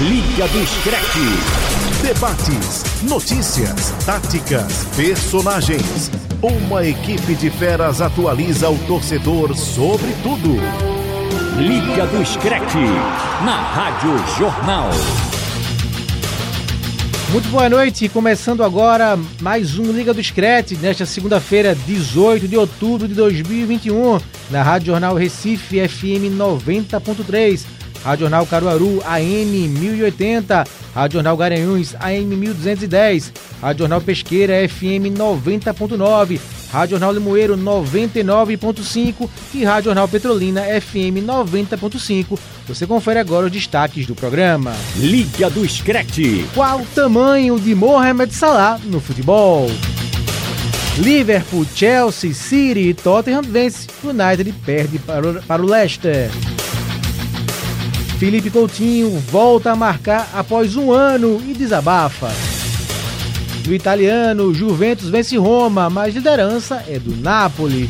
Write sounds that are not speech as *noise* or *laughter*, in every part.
Liga do Screte. Debates, notícias, táticas, personagens. Uma equipe de feras atualiza o torcedor sobre tudo. Liga do Screte. Na Rádio Jornal. Muito boa noite, começando agora mais um Liga do Screte, nesta segunda-feira, 18 de outubro de 2021, na Rádio Jornal Recife FM 90.3 Rádio Jornal Caruaru AM 1080, Rádio Jornal Garanhuns AM 1210, Rádio Jornal Pesqueira FM 90.9, Rádio Jornal Limoeiro 99.5 e Rádio Jornal Petrolina FM 90.5. Você confere agora os destaques do programa. Liga do Screte. Qual o tamanho de Mohamed Salah no futebol? Liverpool, Chelsea, City e Tottenham vence. United perde para o, para o Leicester. Felipe Coutinho volta a marcar após um ano e desabafa. No italiano, Juventus vence Roma, mas liderança é do Napoli.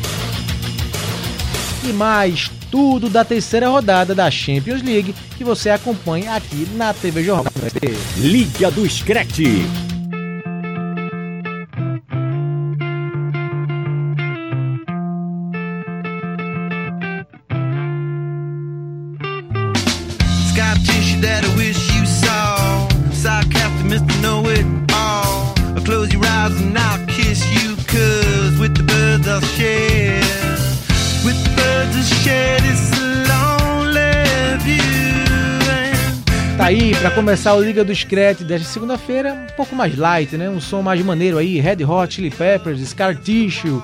E mais tudo da terceira rodada da Champions League que você acompanha aqui na TV Jornal. Liga do Screte. Para começar o Liga do Screte desta segunda-feira, um pouco mais light, né? Um som mais maneiro aí, Red Hot Chili Peppers, Scar Tissue,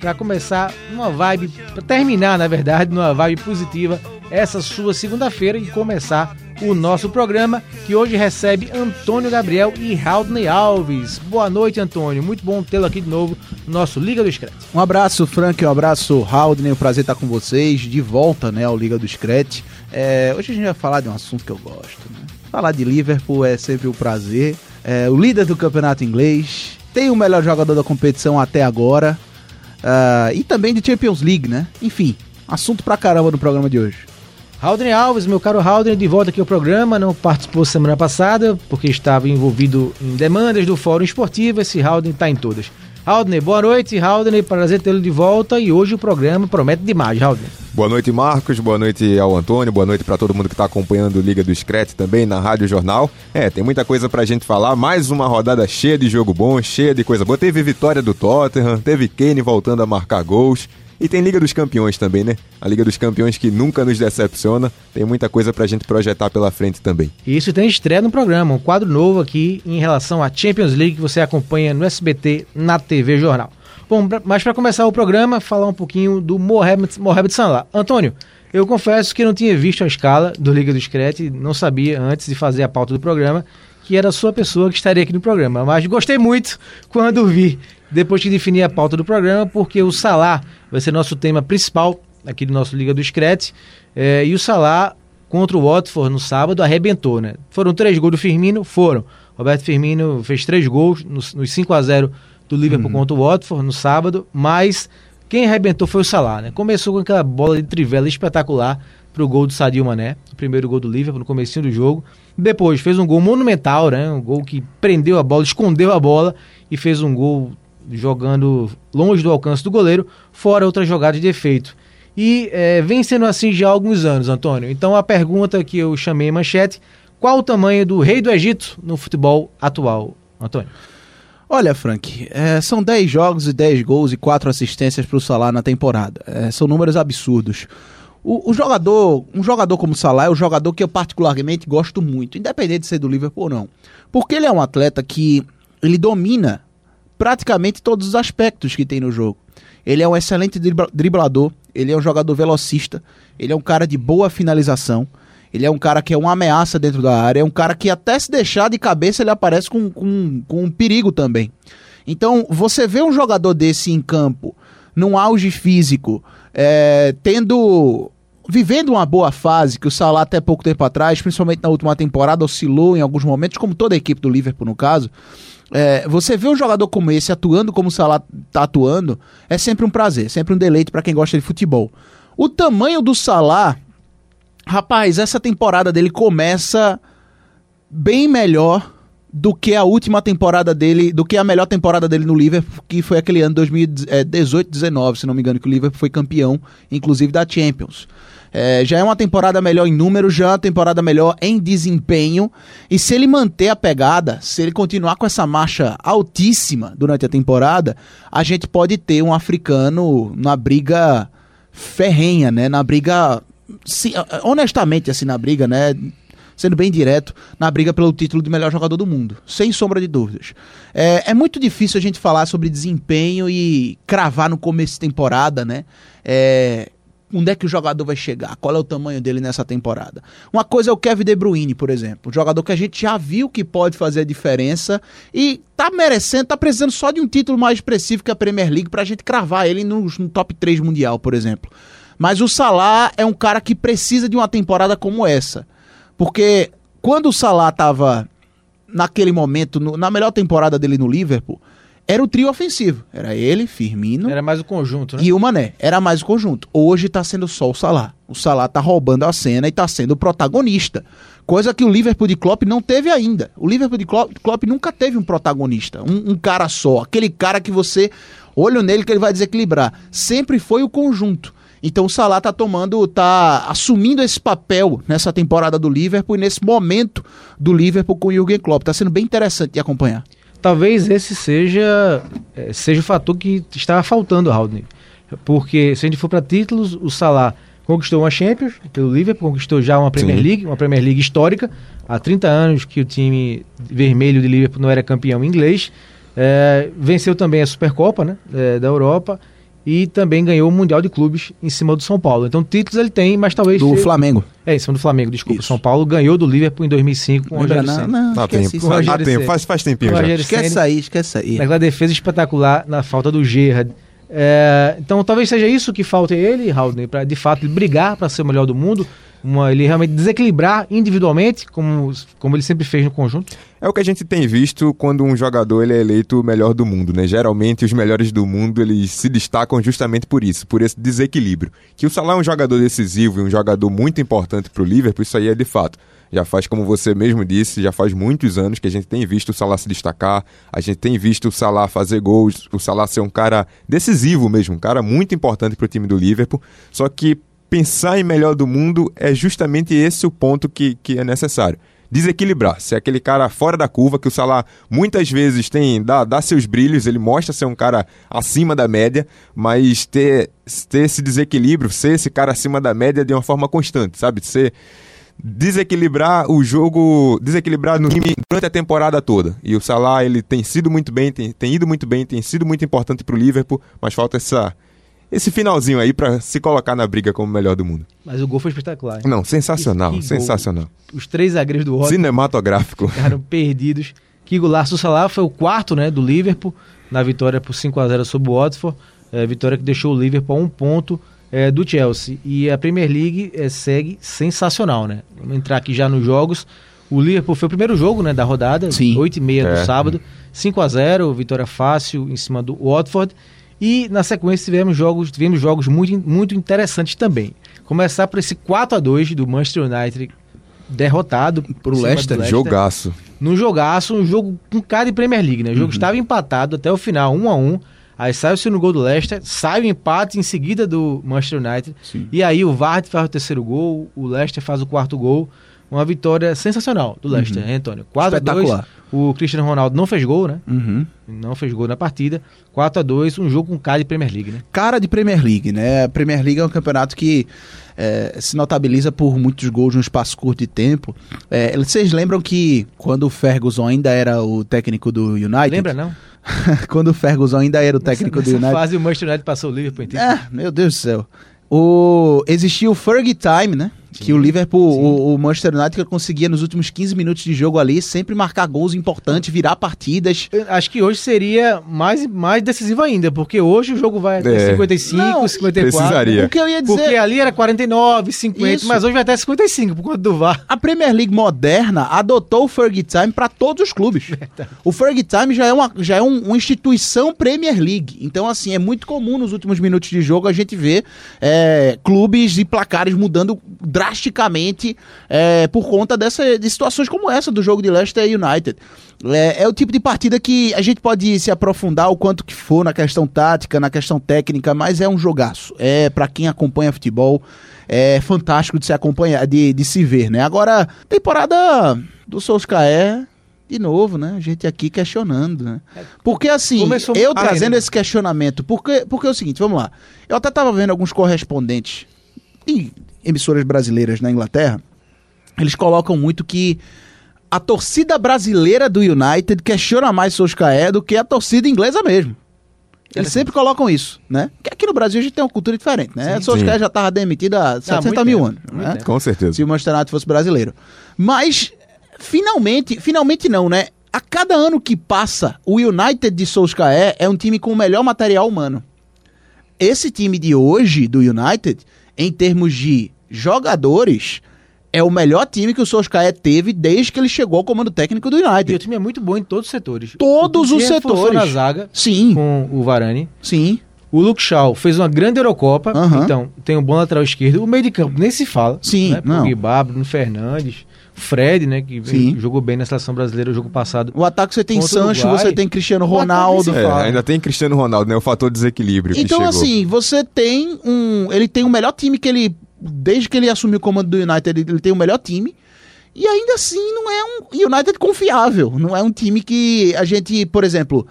para começar uma vibe, para terminar, na verdade, numa vibe positiva essa sua segunda-feira e começar o nosso programa, que hoje recebe Antônio Gabriel e Haldney Alves. Boa noite, Antônio. Muito bom tê-lo aqui de novo no nosso Liga do Screte. Um abraço, Frank, um abraço, Haldney. Um prazer estar com vocês de volta né, ao Liga do Screte. É, hoje a gente vai falar de um assunto que eu gosto. Né? Falar de Liverpool é sempre um prazer. É, o líder do campeonato inglês, tem o melhor jogador da competição até agora. Uh, e também de Champions League, né? Enfim, assunto pra caramba no programa de hoje. Haldren Alves, meu caro Haldren, de volta aqui ao programa, não participou semana passada porque estava envolvido em demandas do Fórum Esportivo, esse Haldren está em todas. Haldner, boa noite, Haldner, prazer tê-lo de volta e hoje o programa promete demais, Haldner. Boa noite, Marcos, boa noite ao Antônio, boa noite para todo mundo que está acompanhando o Liga do Screte também na Rádio Jornal. É, tem muita coisa pra gente falar, mais uma rodada cheia de jogo bom, cheia de coisa boa. Teve vitória do Tottenham, teve Kane voltando a marcar gols. E tem Liga dos Campeões também, né? A Liga dos Campeões que nunca nos decepciona. Tem muita coisa pra gente projetar pela frente também. Isso tem estreia no programa, um quadro novo aqui em relação à Champions League que você acompanha no SBT na TV Jornal. Bom, mas para começar o programa, falar um pouquinho do Mohamed, Mohamed Salah. Antônio, eu confesso que não tinha visto a escala do Liga do Screte, não sabia antes de fazer a pauta do programa que era a sua pessoa que estaria aqui no programa, mas gostei muito quando vi depois que defini a pauta do programa, porque o Salah vai ser nosso tema principal aqui do nosso Liga do Screte. É, e o Salah contra o Watford no sábado arrebentou, né? Foram três gols do Firmino? Foram. Roberto Firmino fez três gols nos, nos 5 a 0 do Liverpool uhum. contra o Watford no sábado, mas quem arrebentou foi o Salah, né? Começou com aquela bola de trivela espetacular para o gol do Sadio Mané, o primeiro gol do Liverpool no começo do jogo. Depois fez um gol monumental, né? Um gol que prendeu a bola, escondeu a bola e fez um gol jogando longe do alcance do goleiro, fora outra jogada de efeito. E é, vem sendo assim já há alguns anos, Antônio. Então a pergunta que eu chamei manchete, qual o tamanho do rei do Egito no futebol atual, Antônio? Olha, Frank, é, são 10 jogos e 10 gols e 4 assistências para o Salah na temporada. É, são números absurdos. O, o, jogador, um jogador como o Salah é o jogador que eu particularmente gosto muito, independente de ser do Liverpool ou não. Porque ele é um atleta que ele domina praticamente todos os aspectos que tem no jogo. Ele é um excelente driblador, ele é um jogador velocista, ele é um cara de boa finalização, ele é um cara que é uma ameaça dentro da área, é um cara que até se deixar de cabeça ele aparece com, com, com um perigo também. Então, você vê um jogador desse em campo, num auge físico, é, tendo vivendo uma boa fase, que o Salah até pouco tempo atrás, principalmente na última temporada, oscilou em alguns momentos, como toda a equipe do Liverpool no caso, é, você vê um jogador como esse atuando como o Salah está atuando, é sempre um prazer, sempre um deleite para quem gosta de futebol. O tamanho do Salah, rapaz, essa temporada dele começa bem melhor do que a última temporada dele, do que a melhor temporada dele no Liverpool, que foi aquele ano 2018-19, se não me engano, que o Liverpool foi campeão, inclusive da Champions. É, já é uma temporada melhor em números, já é uma temporada melhor em desempenho. E se ele manter a pegada, se ele continuar com essa marcha altíssima durante a temporada, a gente pode ter um africano na briga ferrenha, né? Na briga. Se, honestamente, assim, na briga, né? Sendo bem direto, na briga pelo título de melhor jogador do mundo, sem sombra de dúvidas. É, é muito difícil a gente falar sobre desempenho e cravar no começo de temporada, né? É, onde é que o jogador vai chegar, qual é o tamanho dele nessa temporada. Uma coisa é o Kevin De Bruyne, por exemplo, um jogador que a gente já viu que pode fazer a diferença e tá merecendo, tá precisando só de um título mais expressivo que a Premier League pra gente cravar ele no, no top 3 mundial, por exemplo. Mas o Salah é um cara que precisa de uma temporada como essa. Porque quando o Salah tava naquele momento, no, na melhor temporada dele no Liverpool, era o trio ofensivo. Era ele, Firmino. Era mais o conjunto, né? E o Mané. Era mais o conjunto. Hoje tá sendo só o Salah. O Salah tá roubando a cena e tá sendo o protagonista. Coisa que o Liverpool de Klopp não teve ainda. O Liverpool de Klopp, Klopp nunca teve um protagonista. Um, um, cara só. Aquele cara que você olha nele que ele vai desequilibrar. Sempre foi o conjunto. Então o Salah tá tomando, tá assumindo esse papel nessa temporada do Liverpool e nesse momento do Liverpool com o Jürgen Klopp. Tá sendo bem interessante de acompanhar talvez esse seja, é, seja o fator que estava faltando ao Haldane. Porque se a gente for para títulos, o Salah conquistou uma Champions pelo Liverpool, conquistou já uma Premier Sim. League, uma Premier League histórica. Há 30 anos que o time vermelho de Liverpool não era campeão inglês. É, venceu também a Supercopa né, é, da Europa e também ganhou o Mundial de Clubes em cima do São Paulo. Então títulos ele tem, mas talvez... Do seja... Flamengo. É, em cima do Flamengo, desculpa. Isso. São Paulo ganhou do Liverpool em 2005 com o Rogério Senna. Não, não, esquece isso. Ah, tempo. Faz, faz tempinho já. Esquece isso aí, esquece aí. Naquela defesa espetacular, na falta do Gerrard. É, então talvez seja isso que falta ele, Raul, para de fato brigar para ser o melhor do mundo uma, ele realmente desequilibrar individualmente, como, como ele sempre fez no conjunto? É o que a gente tem visto quando um jogador ele é eleito o melhor do mundo, né? Geralmente os melhores do mundo eles se destacam justamente por isso, por esse desequilíbrio. Que o Salah é um jogador decisivo e um jogador muito importante para o Liverpool, isso aí é de fato. Já faz, como você mesmo disse, já faz muitos anos que a gente tem visto o Salah se destacar, a gente tem visto o Salah fazer gols, o Salah ser um cara decisivo mesmo, um cara muito importante para o time do Liverpool. Só que pensar em melhor do mundo é justamente esse o ponto que, que é necessário. Desequilibrar, ser aquele cara fora da curva, que o Salah muitas vezes tem, dá, dá seus brilhos, ele mostra ser um cara acima da média, mas ter, ter esse desequilíbrio, ser esse cara acima da média de uma forma constante, sabe? Ser desequilibrar o jogo, desequilibrar no time durante a temporada toda. E o Salah, ele tem sido muito bem, tem, tem ido muito bem, tem sido muito importante para o Liverpool, mas falta essa esse finalzinho aí para se colocar na briga como o melhor do mundo. Mas o gol foi espetacular. Hein? Não, sensacional, que, que sensacional. Os três zagueiros do Watford cinematográfico. Ficaram perdidos. Que golaço do Salah foi o quarto, né, do Liverpool na vitória por 5 a 0 sobre o Watford. É, vitória que deixou o Liverpool a um ponto é, do Chelsea. E a Premier League é, segue sensacional, né? Vamos entrar aqui já nos jogos. O Liverpool foi o primeiro jogo né, da rodada, Sim. 8 e meia é. do sábado. 5 a 0 vitória fácil em cima do Watford. E na sequência tivemos jogos, tivemos jogos muito, muito interessantes também. Começar por esse 4 a 2 do Manchester United derrotado pro Leicester. Leicester. Jogaço. No jogaço, um jogo com cara de Premier League, né? O jogo uhum. estava empatado até o final, 1 a 1 Aí sai o segundo gol do Leicester, sai o empate em seguida do Manchester United. Sim. E aí o Vardy faz o terceiro gol, o Leicester faz o quarto gol. Uma vitória sensacional do Leicester, uhum. hein, Antônio? 4 a 2 O Cristiano Ronaldo não fez gol, né? Uhum. Não fez gol na partida. 4 a 2 um jogo com cara de Premier League, né? Cara de Premier League, né? A Premier League é um campeonato que é, se notabiliza por muitos gols num espaço curto de tempo. É, vocês lembram que quando o Ferguson ainda era o técnico do United... Lembra, não? *laughs* quando o Ferguson ainda era o técnico nessa, do United... fase o Manchester United passou o Liverpool. É, meu Deus do céu. O, existia o Fergie Time, né? Sim, que o Liverpool, o, o, Manchester United conseguia nos últimos 15 minutos de jogo ali sempre marcar gols importantes, virar partidas. Eu acho que hoje seria mais, mais decisivo ainda, porque hoje o jogo vai até é. 55, Não, 54. Precisaria. O que eu ia dizer. Porque ali era 49, 50, Isso. mas hoje vai até 55 por conta do VAR. A Premier League moderna adotou o Fergie Time para todos os clubes. Verdade. O Fergie Time já é, uma, já é um, uma instituição Premier League. Então, assim, é muito comum nos últimos minutos de jogo a gente ver é, clubes e placares mudando drasticamente é, por conta dessa, de situações como essa do jogo de Leicester United. É, é, o tipo de partida que a gente pode se aprofundar o quanto que for na questão tática, na questão técnica, mas é um jogaço. É para quem acompanha futebol, é fantástico de se acompanhar, de, de se ver, né? Agora, temporada do Solskjaer de novo, né? A gente aqui questionando, né? Porque assim, Começou eu trazendo bem, esse questionamento, porque, porque é o seguinte, vamos lá. Eu até tava vendo alguns correspondentes em emissoras brasileiras na Inglaterra, eles colocam muito que a torcida brasileira do United questiona mais Solskjaer do que a torcida inglesa mesmo. Eles sempre colocam isso, né? Porque aqui no Brasil a gente tem uma cultura diferente, né? Sim. Solskjaer Sim. já tava demitido há 700 muito mil tempo, anos, né? Com certeza. se o Manchester United fosse brasileiro. Mas, finalmente, finalmente não, né? A cada ano que passa, o United de Solskjaer é um time com o melhor material humano. Esse time de hoje, do United, em termos de jogadores, é o melhor time que o Solskjaer teve desde que ele chegou ao comando técnico do E o United. time é muito bom em todos os setores. Todos os reforçou setores. na zaga Sim, com o Varane. sim, O Luke Shaw fez uma grande Eurocopa, então tem um bom lateral esquerdo. O meio de campo nem se fala. Sim, né? não. Pogba, Bruno Fernandes, Fred, né, que Sim. jogou bem na seleção brasileira o jogo passado. O ataque você tem Sancho, Uruguai. você tem Cristiano Ronaldo. É, ainda tem Cristiano Ronaldo, né? O fator desequilíbrio que Então, chegou. assim, você tem um. Ele tem o melhor time que ele. Desde que ele assumiu o comando do United, ele, ele tem o melhor time. E ainda assim, não é um United confiável. Não é um time que a gente, por exemplo,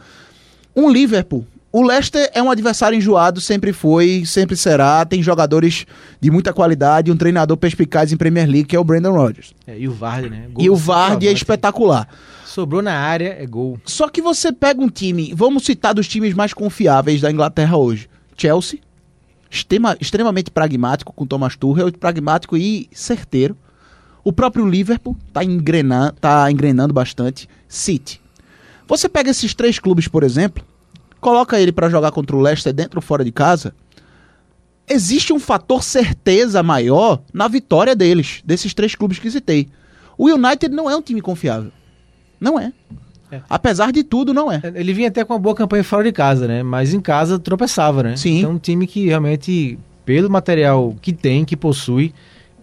um Liverpool. O Leicester é um adversário enjoado, sempre foi, sempre será. Tem jogadores de muita qualidade, um treinador perspicaz em Premier League, que é o Brandon Rodgers. É, e o Vardy, né? Gol E o Vardy é centroavante. espetacular. Sobrou na área, é gol. Só que você pega um time, vamos citar dos times mais confiáveis da Inglaterra hoje. Chelsea, extrema- extremamente pragmático com Thomas Tuchel, pragmático e certeiro. O próprio Liverpool tá, engrenar, tá engrenando bastante. City. Você pega esses três clubes, por exemplo, coloca ele pra jogar contra o Leicester dentro ou fora de casa. Existe um fator certeza maior na vitória deles, desses três clubes que citei. O United não é um time confiável. Não é. É. Apesar de tudo, não é. Ele vinha até com uma boa campanha fora de casa, né? Mas em casa tropeçava, né? Sim. Então um time que realmente, pelo material que tem, que possui,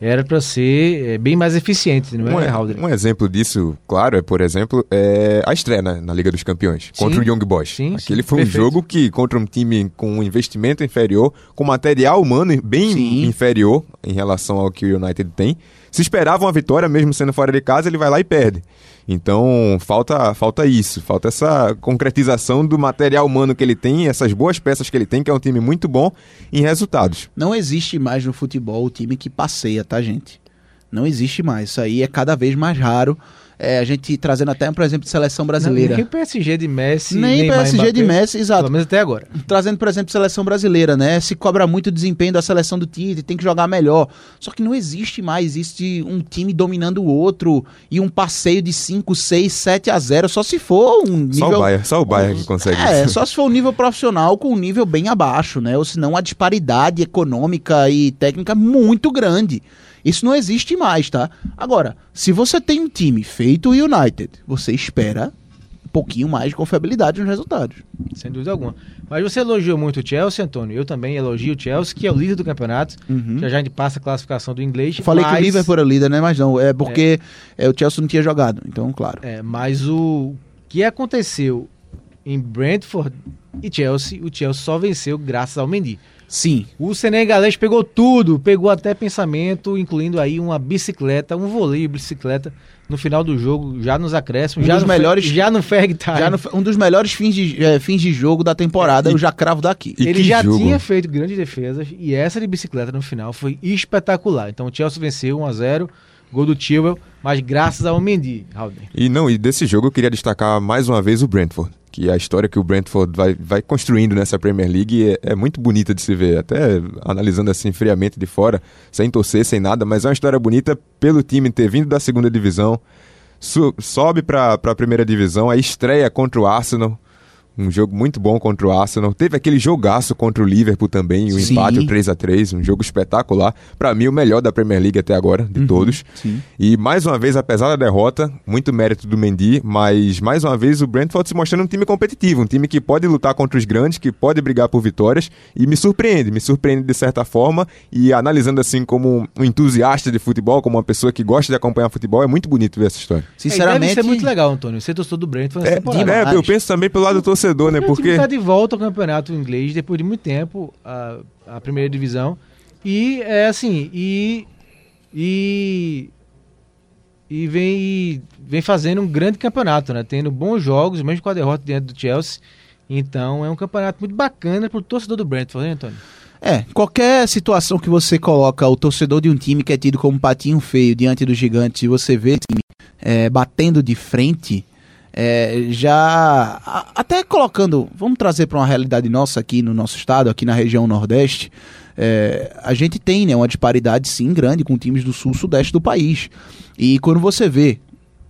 era pra ser é, bem mais eficiente, não Um, é, Halder? um exemplo disso, claro, é, por exemplo, é a estreia né, na Liga dos Campeões contra Sim. o Young Boys. Sim, Aquele sim, foi um perfeito. jogo que, contra um time com um investimento inferior, com material humano bem Sim. inferior em relação ao que o United tem, se esperava uma vitória, mesmo sendo fora de casa, ele vai lá e perde. Então, falta, falta isso, falta essa concretização do material humano que ele tem, essas boas peças que ele tem, que é um time muito bom em resultados. Não existe mais no futebol o time que passeia, tá, gente? Não existe mais. Isso aí é cada vez mais raro. É, a gente trazendo até, por exemplo, de seleção brasileira. Não, nem PSG de Messi, Nem Neymar, PSG de Mbappé, Messi, exato. Pelo menos até agora. Trazendo, por exemplo, seleção brasileira, né? Se cobra muito o desempenho da seleção do Tite, tem que jogar melhor. Só que não existe mais, existe um time dominando o outro e um passeio de 5, 6, 7 a 0, só se for um nível... Só o Bayern, só o Bayern que consegue É, isso. só se for um nível profissional com um nível bem abaixo, né? Ou senão a disparidade econômica e técnica é muito grande. Isso não existe mais, tá? Agora, se você tem um time feito o United, você espera um pouquinho mais de confiabilidade nos resultados. Sem dúvida alguma. Mas você elogiou muito o Chelsea, Antônio. Eu também elogio o Chelsea, que é o líder do campeonato. Já já a gente passa a classificação do inglês. Uhum. Falei que o mas- Liverpool era o líder, né? Mas não, é porque é, o Chelsea não tinha jogado, então, claro. É, mas o que aconteceu em Brentford e Chelsea, o Chelsea só venceu graças ao Mendy. Sim, O senegalês pegou tudo, pegou até pensamento, incluindo aí uma bicicleta, um voleio bicicleta no final do jogo, já nos acréscimos, Um já dos no melhores- já no Ferg Time. já no- um dos melhores fins de, é, fins de jogo da temporada, E- eu já cravo daqui. E Ele já jogo. tinha feito grandes defesas e essa de bicicleta no final foi espetacular. Então o Chelsea venceu 1 a 0, gol do Chilwell, mas graças ao Mendy, Halden. E não, e desse jogo eu queria destacar mais uma vez o Brentford, que a história que o Brentford vai, vai construindo nessa Premier League é, é muito bonita de se ver, até analisando assim friamente de fora, sem torcer, sem nada, mas é uma história bonita pelo time ter vindo da segunda divisão, sobe para a primeira divisão, a estreia contra o Arsenal, um jogo muito bom contra o Arsenal. Teve aquele jogaço contra o Liverpool também, o Sim. empate, o 3 a 3 um jogo espetacular. Pra mim, o melhor da Premier League até agora, de todos. sim. E mais uma vez, apesar da derrota, muito mérito do Mendy, mas mais uma vez o Brentford se mostrando um time competitivo, um time que pode lutar contra os grandes, que pode brigar por vitórias e me surpreende, me surpreende de certa forma. E analisando assim como um entusiasta de futebol, como uma pessoa que gosta de acompanhar futebol, é muito bonito ver essa história. Sinceramente, É, deve ser muito legal, Antônio. Ser torcedor do Brentford É. É, eu penso também pelo lado do torcedor, né? Porque o time Porque tá de volta ao campeonato inglês depois de muito tempo, a, a primeira divisão. E é assim, e. E. E vem, e vem fazendo um grande campeonato, né? Tendo bons jogos, mesmo com a derrota diante do Chelsea. Então é um campeonato muito bacana pro torcedor do Brentford, né, Antônio? É, qualquer situação que você coloca o torcedor de um time que é tido como patinho feio diante do gigante e você vê o time é, batendo de frente, é, já. a- até colocando. Vamos trazer para uma realidade nossa aqui no nosso estado, aqui na região Nordeste. é, a gente tem né, uma disparidade sim grande com times do sul sudeste do país. E quando você vê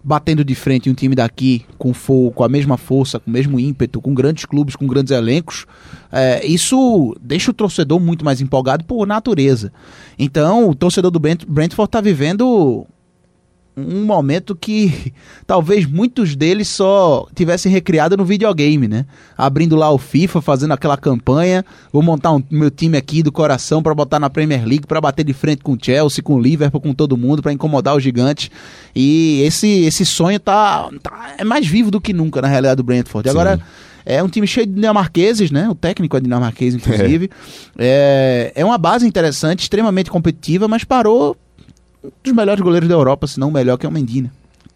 batendo de frente um time daqui com, fo com a mesma força, com o mesmo ímpeto, com grandes clubes, com grandes elencos, é, isso deixa o torcedor muito mais empolgado por natureza. Então, o torcedor do Brent Brentford está vivendo um momento que *laughs* talvez muitos deles só tivessem recriado no videogame, né? Abrindo lá o FIFA, fazendo aquela campanha, vou montar um meu time aqui do coração para botar na Premier League, para bater de frente com o Chelsea, com o Liverpool, com todo mundo, para incomodar os gigantes. E esse esse sonho tá, tá- é mais vivo do que nunca na realidade do Brentford. Sim. Agora é um time cheio de dinamarqueses, né? O técnico é dinamarquês, inclusive. É, é uma base interessante, extremamente competitiva, mas parou um dos melhores goleiros da Europa, se não o melhor, que é o Mendy, né?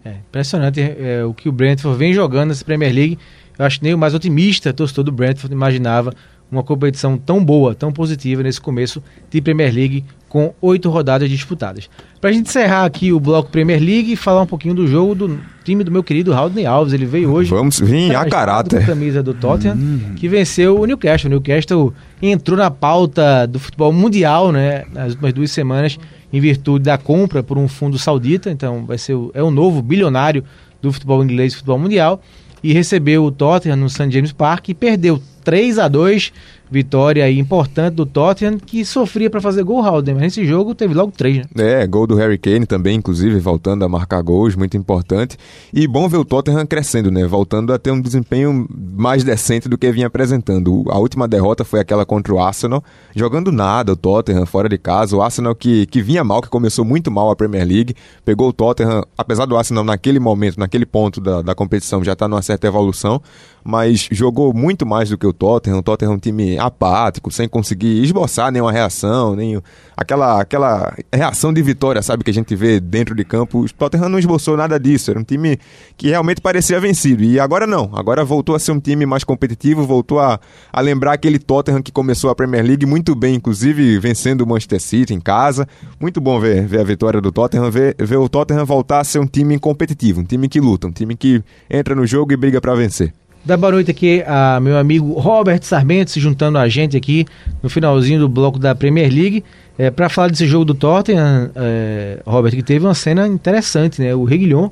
É impressionante é, o que o Brentford vem jogando nessa Premier League. Eu acho que nem o mais otimista torcedor do Brentford imaginava uma competição tão boa, tão positiva nesse começo de Premier League com oito rodadas disputadas. Pra gente encerrar aqui o bloco Premier League e falar um pouquinho do jogo do time do meu querido Haldney Alves. Ele veio hoje vamos vir *laughs* a caráter. com a camisa do Tottenham, que venceu o Newcastle. O Newcastle entrou na pauta do futebol mundial, né, nas últimas duas semanas, em virtude da compra por um fundo saudita. Então, vai ser o, é o novo bilionário do futebol inglês e futebol mundial. E recebeu o Tottenham no St. James Park e perdeu 3 a 2 Vitória importante do Tottenham, que sofria para fazer gol, Halden. Mas nesse jogo teve logo três, né? É, gol do Harry Kane também, inclusive, voltando a marcar gols, muito importante. E bom ver o Tottenham crescendo, né? Voltando a ter um desempenho mais decente do que vinha apresentando. A última derrota foi aquela contra o Arsenal, jogando nada, o Tottenham fora de casa. O Arsenal que, que vinha mal, que começou muito mal a Premier League, pegou o Tottenham, apesar do Arsenal naquele momento, naquele ponto da, da competição, já está numa certa evolução, mas jogou muito mais do que o Tottenham. O Tottenham é um time apático, sem conseguir esboçar nenhuma reação, nem aquela, aquela reação de vitória, sabe, que a gente vê dentro de campo. O Tottenham não esboçou nada disso. Era um time que realmente parecia vencido. E agora não. Agora voltou a ser um time mais competitivo, voltou a, a lembrar aquele Tottenham que começou a Premier League muito bem, inclusive vencendo o Manchester City em casa. Muito bom ver, ver a vitória do Tottenham, ver, ver o Tottenham voltar a ser um time competitivo, um time que luta, um time que entra no jogo e briga para vencer. Dá boa noite aqui a meu amigo Robert Sarmento se juntando a gente aqui no finalzinho do bloco da Premier League é, para falar desse jogo do Tottenham, é, Robert, que teve uma cena interessante, né? O Reguilhon,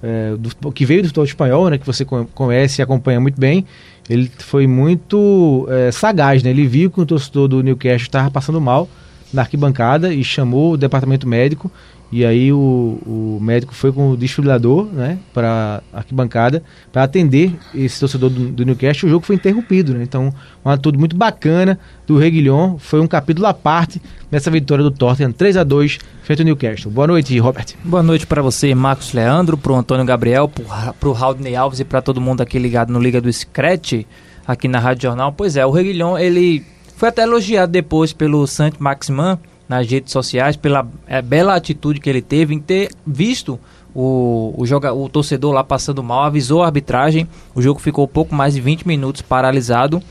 é, que veio do futebol espanhol, né? Que você con- conhece e acompanha muito bem. Ele foi muito é, sagaz, né? Ele viu que o torcedor do Newcastle estava passando mal na arquibancada e chamou o departamento médico e aí o, o médico foi com o desfibrilador, né, para arquibancada para atender esse torcedor do, do Newcastle. O jogo foi interrompido, né? Então, uma atitude muito bacana do Reguilhon. Foi um capítulo à parte nessa vitória do Tottenham 3 a 2 frente ao Newcastle. Boa noite, Robert. Boa noite para você, Marcos Leandro, pro Antônio Gabriel, pro, Ra- pro Raudney Alves e para todo mundo aqui ligado no Liga do Scratch, aqui na Rádio Jornal. Pois é, o Reguilhon, ele foi até elogiado depois pelo Santi Maximan nas redes sociais, pela é, bela atitude que ele teve em ter visto o, o, joga, o torcedor lá passando mal, avisou a arbitragem, o jogo ficou pouco mais de 20 minutos paralisado.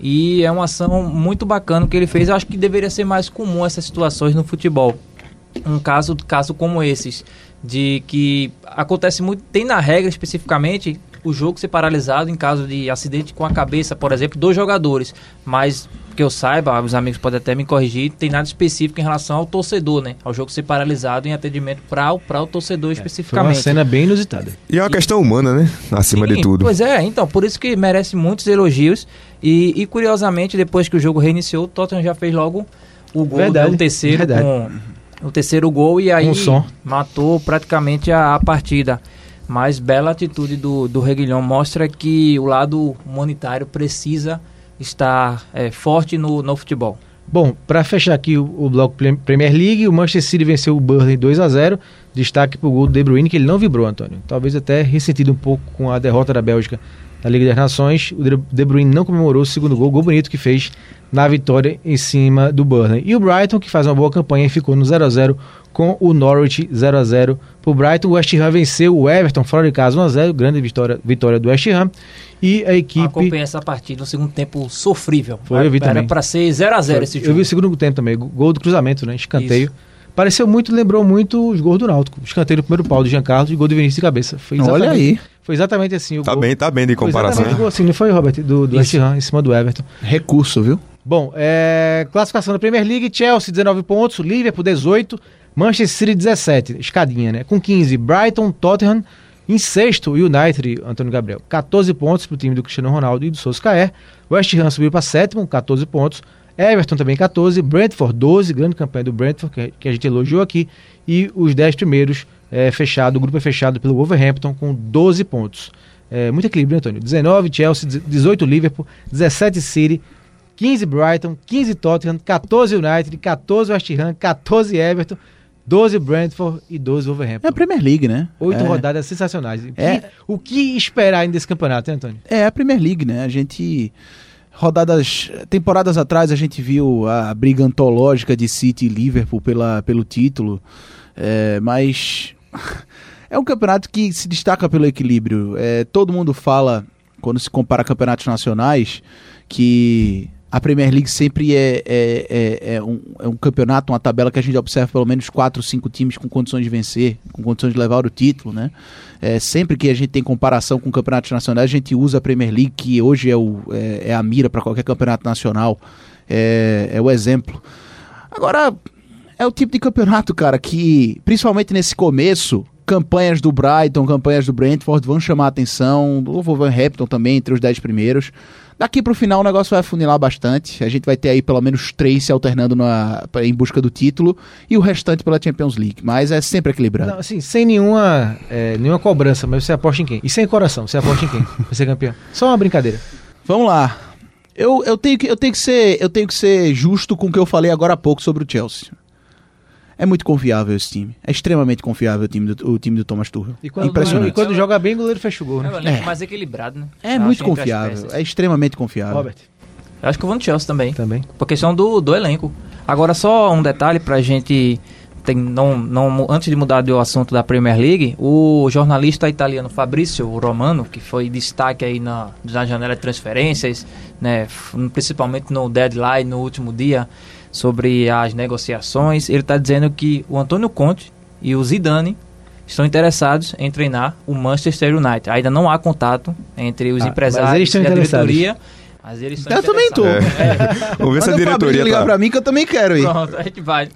E é uma ação muito bacana que ele fez. Eu acho que deveria ser mais comum essas situações no futebol um caso, caso como esses, de que acontece muito, tem na regra especificamente o jogo ser paralisado em caso de acidente com a cabeça, por exemplo, dos jogadores. Mas que eu saiba, os amigos podem até me corrigir, tem nada específico em relação ao torcedor, né? Ao jogo ser paralisado em atendimento para o, pra o torcedor Foi uma especificamente. cena bem inusitada. E é uma questão humana, né? Acima de Sim, tudo. Pois é, então, por isso que merece muitos elogios. E, e, curiosamente, depois que o jogo reiniciou, o Tottenham já fez logo o gol, Verdade, né, o terceiro verdade. com o terceiro gol e aí som. matou praticamente a, a partida. Mas bela atitude do, do Reguilhão mostra que o lado humanitário precisa estar é, forte no, no futebol. Bom, para fechar aqui o, o bloco Pre- Premier League, o Manchester City venceu o Burnley 2 a 0 Destaque para o gol do De Bruyne, que ele não vibrou, Antônio. Talvez até ressentido um pouco com a derrota da Bélgica na Liga das Nações. O De- Bruyne não comemorou o segundo gol, gol bonito que fez na vitória em cima do Burnley. E o Brighton, que faz uma boa campanha, e ficou no 0 a 0 com o Norwich 0 a 0 para o Brighton. O West Ham venceu o Everton fora de casa 1 a 0 grande vitória, vitória do West Ham. E a equipe... Acompanhei essa partida, um segundo tempo sofrível. Foi, eu vi Era para ser 0 a 0 esse Eu jogo. vi o segundo tempo também, go- gol do cruzamento, né? Escanteio. Isso. Pareceu muito, lembrou muito os gols do Náutico. Escanteio do primeiro pau do Jean Carlos e gol do Vinícius de cabeça. Foi Olha exatamente- aí, Foi exatamente assim o Tá gol. bem, tá bem de Foi comparação. exatamente o gol assim, não foi, Robert? Do, do West. Ham, em cima do Everton. recurso, viu? Bom, é, classificação da Premier League, Chelsea 19 pontos, Liverpool 18, Manchester City 17, escadinha, né? Com 15, Brighton, Tottenham, em sexto, United, Antônio Gabriel, 14 pontos para o time do Cristiano Ronaldo e do Solskjaer. West Ham subiu para sétimo, 14 pontos. Everton também 14, Brentford 12, grande campanha do Brentford, que, que a gente elogiou aqui. E os 10 primeiros, é, fechado, o grupo é fechado pelo Wolverhampton com 12 pontos. É, muito equilíbrio, né, Antônio? 19 Chelsea, 18 Liverpool, 17 City, 15 Brighton, 15 Tottenham, 14 United, 14 West Ham, 14 Everton, 12 Brentford e 12 É Wolverhampton. a Premier League, né? Oito é, rodadas sensacionais. O que, É. o que esperar ainda desse campeonato, hein, Antônio? É a Premier League, né? A gente. Rodadas. Temporadas atrás a gente viu a briga antológica de City e Liverpool pela, pelo título. É, mas. *laughs* É um campeonato que se destaca pelo equilíbrio. É, todo mundo fala, quando se compara campeonatos nacionais, que a Premier League sempre é, é, é, é um, é um campeonato, uma tabela que a gente observa pelo menos quatro, cinco times com condições de vencer, com condições de levar o título, né? É, sempre que a gente tem comparação com campeonatos nacionais, a gente usa a Premier League, que hoje é, o, é, é a mira para qualquer campeonato nacional, é, é o exemplo. Agora, é o tipo de campeonato, cara, que, principalmente nesse começo, campanhas do Brighton, campanhas do Brentford vão chamar a atenção, do Wolverhampton também, entre os 10 primeiros. Daqui pro final o negócio vai funilar bastante. A gente vai ter aí pelo menos três se alternando na, em busca do título e o restante pela Champions League. Mas é sempre equilibrado. Não, assim, sem nenhuma, é, nenhuma cobrança, mas você aposta em quem? E sem coração, você aposta em quem? *laughs* Pra ser campeão. Só uma brincadeira. Vamos lá. Eu, eu, tenho que, eu, tenho que ser, eu tenho que ser justo com o que eu falei agora há pouco sobre o Chelsea. É muito confiável esse time. É extremamente confiável o time do, o time do Thomas Tuchel. E quando, Impressionante. e quando joga bem, o goleiro fecha o gol, É né? um elenco É. mais equilibrado, né? É Eu muito as confiável. É extremamente confiável. Robert, Eu acho que eu vou no Chelsea também. também. Por questão do, do elenco. Agora, só um detalhe pra gente. Tem, não, não, antes de mudar do assunto da Premier League, o jornalista italiano Fabrício Romano, que foi destaque aí na, na janela de transferências, né, principalmente no deadline, no último dia, sobre as negociações, ele está dizendo que o Antônio Conte e o Zidane estão interessados em treinar o Manchester United. Ainda não há contato entre os Ah, mas empresários eles estão e a diretoria. Mas eles estão Eu também tô. interessados. *laughs* É. Vamos ver se a diretoria ligar tá. pra mim que eu também quero ir. Pronto, a gente vai.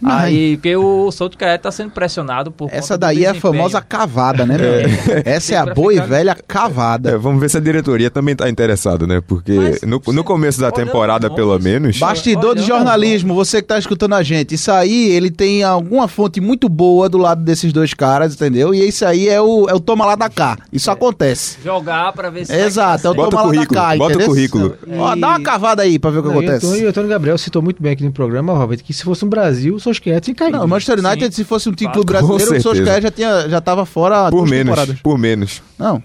Mas- Aí, porque o Solskjaer tá sendo pressionado por Essa conta do daí é a famosa cavada, né, *laughs* meu? Essa é a boa e ficar- velha cavada. É, vamos ver se a diretoria também tá interessada, né? Porque Mas, no, no começo da temporada, pelo menos. Bastidor de jornalismo, você que tá escutando a gente. Isso aí, ele tem alguma fonte muito boa do lado desses dois caras, entendeu? E isso aí é o, é o toma lá da cá. Isso acontece. Jogar pra ver se. Exato, é o Bota toma o lá da cá, bota o entendeu? currículo. Ó, dá uma cavada aí pra ver o que Não, e, o acontece. E o Antônio Gabriel citou muito bem aqui no programa, Robert, que se fosse um Brasil, o Solskjaer tinha caído. Não, o Manchester United, Sim. se fosse um time Com brasileiro, o. Solskjaer já, tinha, já tava fora Por duas menos, temporadas. por menos. Não,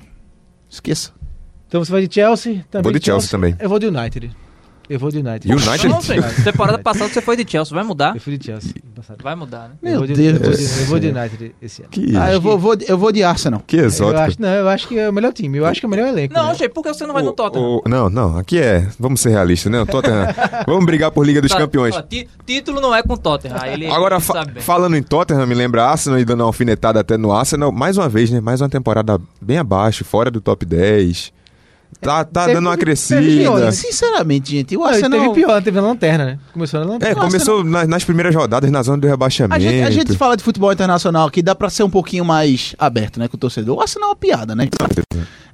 esqueça. Então você vai de Chelsea, também Vou de Chelsea também. Eu vou de United. Eu vou de United. United? Não sei. Temporada passada você foi de Chelsea, vai mudar? Eu fui de Chelsea. passado. Vai mudar, né? Meu eu vou de, Deus eu vou do de, eu vou de United esse ano. Que, Ah, eu vou, vou, eu vou de Arsenal. que Eu exótico. acho, não, eu acho que é o melhor time. Eu acho que é o melhor elenco. Não, né? gente, por que você não vai no O- Tottenham? o- não, não, aqui é. Vamos ser realistas, né? O Tottenham. *laughs* vamos brigar por Liga dos Tá, Campeões. ó, título não é com o Tottenham. ele, Agora, ele fa- falando em Tottenham, me lembra Arsenal e dando uma alfinetada até no Arsenal. Mais uma vez, né? Mais uma temporada bem abaixo, fora do top 10. Tá, tá dando uma crescida. pior, Sinceramente, gente, o Arsenal... teve pior, teve na lanterna, né? Começou na lanterna. É, começou na- nas primeiras rodadas na zona do A rebaixamento. gente, a gente fala de futebol internacional aqui, dá pra ser um pouquinho mais aberto, né, com o torcedor. O Arsenal é uma piada, né?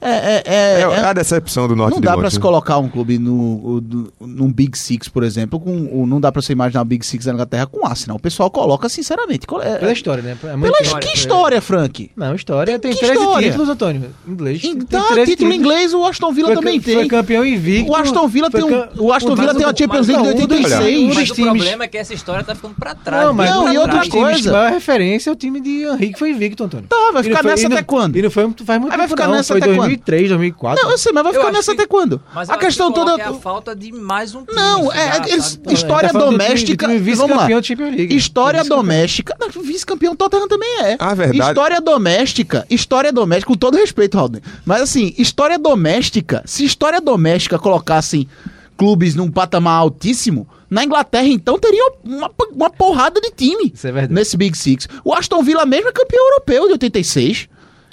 É, é, é, É, é- a decepção do Norte não de dá pra Londres, se né? colocar um clube no, o- do- num Big Six, por exemplo, com, não dá pra você imaginar o Big Six da Inglaterra com o Arsenal. O pessoal coloca, sinceramente. é- Pela história, né? É muito pela história. que história, Frank? Não, história tem Que 13 história? títulos, Antônio. Inglês. tem Então, 13 título títulos. inglês, o Aston Villa Foi também ca- tem. Foi campeão invicto. O Aston Villa foi tem um, o Aston Villa tem uma Champions League de não, um dos- 86. um Mas o times- problema é que essa história tá ficando pra trás. Não, mas Não, e outra coisa. maior referência é o time de Henrique que foi invicto, Antônio. Tá, vai ficar não foi- nessa até quando? E não foi muito, faz muito Aí vai tempo ficar nessa foi até quando? 2003, 2004. Não, eu sei, mas vai ficar nessa até quando? A questão que toda. É a falta de mais um time. Não, assim, é? Não, história tá doméstica- vamos lá. League. História doméstica. Vice-campeão Tottenham também é. Ah, verdade. História doméstica. História doméstica, com todo respeito, Raul. Mas assim, história doméstica. Se história doméstica colocassem clubes num patamar altíssimo, na Inglaterra então teria uma, uma porrada de time é nesse Big Six. O Aston Villa mesmo é campeão europeu de 86.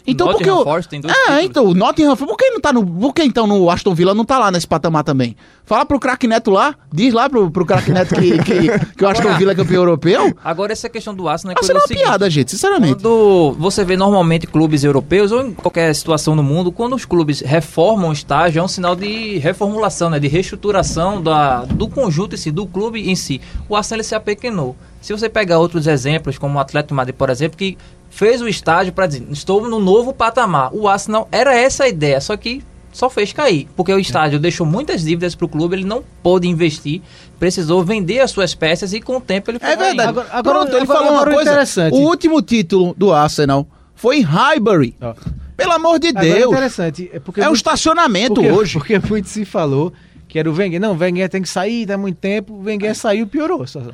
Então por que Nottingham o Forest tem dois Ah, títulos. então o Nottingham por que não tá no, por que então no Aston Villa não tá lá nesse patamar também? Fala pro craque Neto lá, diz lá pro, pro craque Neto que, que, que o Aston Villa é campeão europeu. Agora, essa questão do Arsenal é Ah, coisa do uma seguinte, piada, gente, sinceramente. Quando você vê normalmente clubes europeus ou em qualquer situação no mundo, quando os clubes reformam o estágio, é um sinal de reformulação, né, de reestruturação da, do conjunto em si, do clube em si. O Arsenal se apequenou. Se você pegar outros exemplos, como o Atlético Madrid, por exemplo, que fez o estágio para dizer, estou no novo patamar. O Arsenal era essa a ideia, só que só fez cair, porque o estádio deixou muitas dívidas para o clube, ele não pôde investir, precisou vender as suas peças e com o tempo ele foi É verdade. Agora- agora- Pronto, ele agora- falou agora uma coisa. interessante. O último título do Arsenal foi em Highbury. Ó. Pelo amor de Agora é Deus. interessante. É, porque É um muito- estacionamento porque, hoje. Porque muito se falou que era o Wenger. Não, o Wenger tem que sair, dá muito tempo. O Wenger saiu, piorou a situação.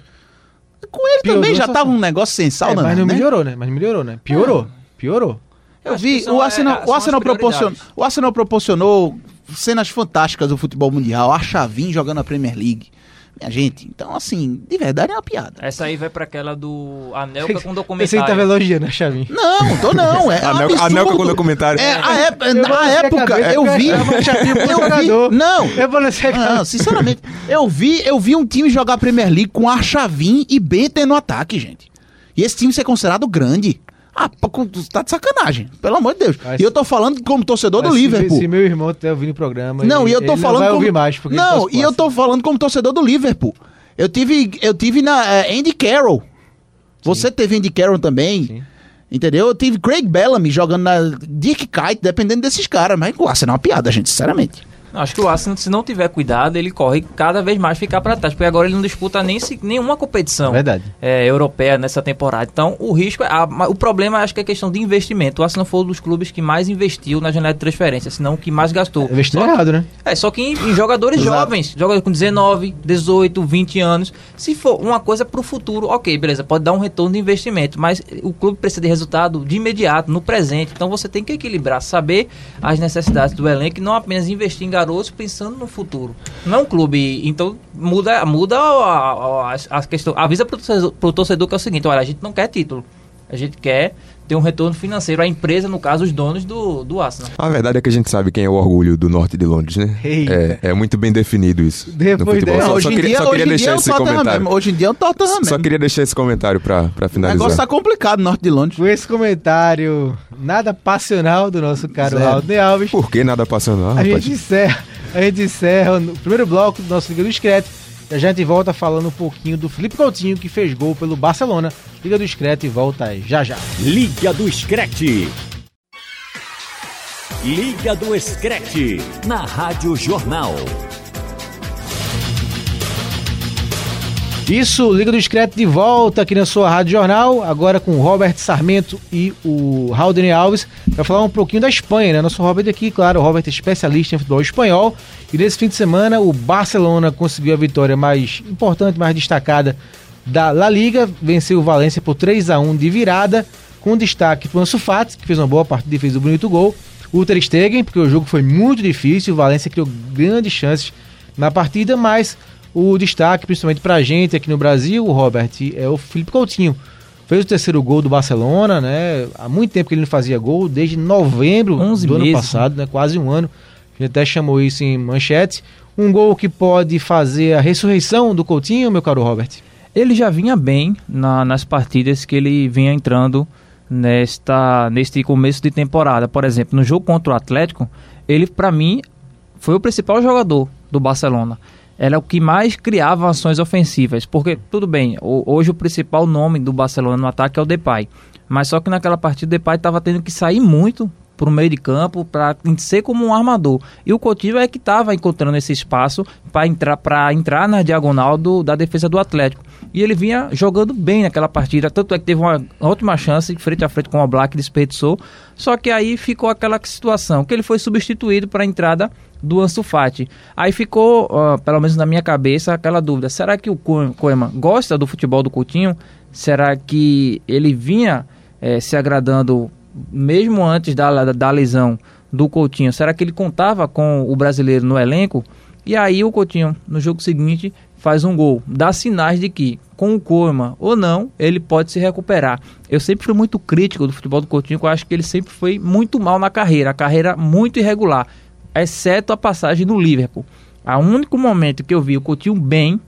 Com ele Piorou também a já tava um negócio sensal, É, mas não né? melhorou, né? Mas não melhorou, né? Piorou. Piorou. Eu Acho vi, o é, Arsenal, são o, Arsenal proporcionou, o Arsenal proporcionou cenas fantásticas do futebol mundial. Archavin jogando a Premier League. Minha gente, então assim, de verdade é uma piada. Essa aí vai para aquela do Anelka com documentário. tava elogiando a Chavinha. Não, tô não. É Anel- absurdo. Anelka com documentário. É, Eu na época, cabeça, eu vi. Eu vi. Não, Eu vou Não, sinceramente, eu vi, eu vi um time jogar Premier League com Archavin e Benter no ataque, gente. E esse time ser considerado grande. Ah, tá de sacanagem, pelo amor de Deus. Mas- e eu tô falando como torcedor do se- Liverpool. Se meu irmão tá ouvindo o programa. Não, ele- e eu tô falando Não vai como... ouvir mais. Porque Não, e eu tô falando como torcedor do Liverpool. Eu tive, eu tive na é, Andy Carroll. Você teve Andy Carroll também. Sim. Entendeu? Eu tive Craig Bellamy jogando na Dick Kite, dependendo desses caras. Mas o Arsenal é uma piada, gente, sinceramente. Acho que o Arsenal, se não tiver cuidado, ele corre cada vez mais ficar para trás, porque agora ele não disputa nem se- nenhuma competição Verdade. é, europeia nessa temporada. Então, o risco, é, a- o problema acho que é questão de investimento. O Arsenal foi um dos clubes que mais investiu na janela de transferência, senão o que mais gastou. Investiu Só que- errado, né? É, só que em, em jogadores jovens, jogadores com 19, 18, 20 anos. Se for uma coisa pro futuro, ok, beleza, pode dar um retorno de investimento, mas o clube precisa de resultado de imediato, no presente. Então você tem que equilibrar, saber as necessidades do elenco e não apenas investir em garotos pensando no futuro. Não é clube, então muda, muda a, a, a questão. Avisa torcedor, pro torcedor que é o seguinte: olha, a gente não quer título, a gente quer ter um retorno financeiro. A empresa, no caso, os donos do, do Arsenal. A verdade é que a gente sabe quem é o orgulho do norte de Londres, né? É, é muito bem definido isso. Depois no Só, hoje só queria, dia, só hoje queria deixar é o esse Tottenham comentário. mesmo. Hoje em dia é o Tottenham Só mesmo. queria deixar esse comentário pra, pra O finalizar. negócio tá complicado no norte de Londres. Com esse comentário nada passional do nosso caro. Aldo Alves, Por que nada passando? Ah, a rapaz. gente encerra, a gente encerra o primeiro bloco do nosso Liga do Discreto. E a gente volta falando um pouquinho do Felipe Coutinho, que fez gol pelo Barcelona. Liga do Discreto e volta já já. Liga do Screte. Liga do Screte. Na Rádio Jornal. Isso, Liga do Discreto de volta aqui na sua Rádio Jornal, agora com o Robert Sarmento e o Haldane Alves. Para falar um pouquinho da Espanha, né? Nosso Robert aqui, claro, o Robert é especialista em futebol espanhol. E nesse fim de semana, o Barcelona conseguiu a vitória mais importante, mais destacada da La Liga, venceu o Valência por 3 a 1 de virada, com destaque para o Ansu Fati, que fez uma boa partida e fez um bonito gol. O Ter Stegen, porque o jogo foi muito difícil, o Valência criou grandes chances na partida, mas o destaque, principalmente para a gente aqui no Brasil, o Robert, é o Felipe Coutinho. Fez o terceiro gol do Barcelona, né? Há muito tempo que ele não fazia gol, desde novembro do meses, ano passado, né? Quase um ano. A gente até chamou isso em manchete. Um gol que pode fazer a ressurreição do Coutinho, meu caro Robert? Ele já vinha bem na, nas partidas que ele vinha entrando nesta neste começo de temporada. Por exemplo, no jogo contra o Atlético, ele para mim foi o principal jogador do Barcelona. Era o que mais criava ações ofensivas, porque tudo bem, hoje o principal nome do Barcelona no ataque é o Depay, mas só que naquela partida o Depay estava tendo que sair muito para o meio de campo para ser como um armador. E o Coutinho é que estava encontrando esse espaço para entrar, entrar na diagonal do, da defesa do Atlético. E ele vinha jogando bem naquela partida, tanto é que teve uma ótima chance frente a frente com o Black, desperdiçou. Só que aí ficou aquela situação que ele foi substituído para a entrada do Ansu Fati. Aí ficou, uh, pelo menos na minha cabeça, aquela dúvida: será que o Koeman gosta do futebol do Coutinho? Será que ele vinha eh, se agradando mesmo antes da, da, da lesão do Coutinho? Será que ele contava com o brasileiro no elenco? E aí o Coutinho, no jogo seguinte, faz um gol. Dá sinais de que, com o Koeman ou não, ele pode se recuperar. Eu sempre fui muito crítico do futebol do Coutinho, eu acho que ele sempre foi muito mal na carreira, a carreira muito irregular, exceto a passagem no Liverpool. O único momento que eu vi o Coutinho bem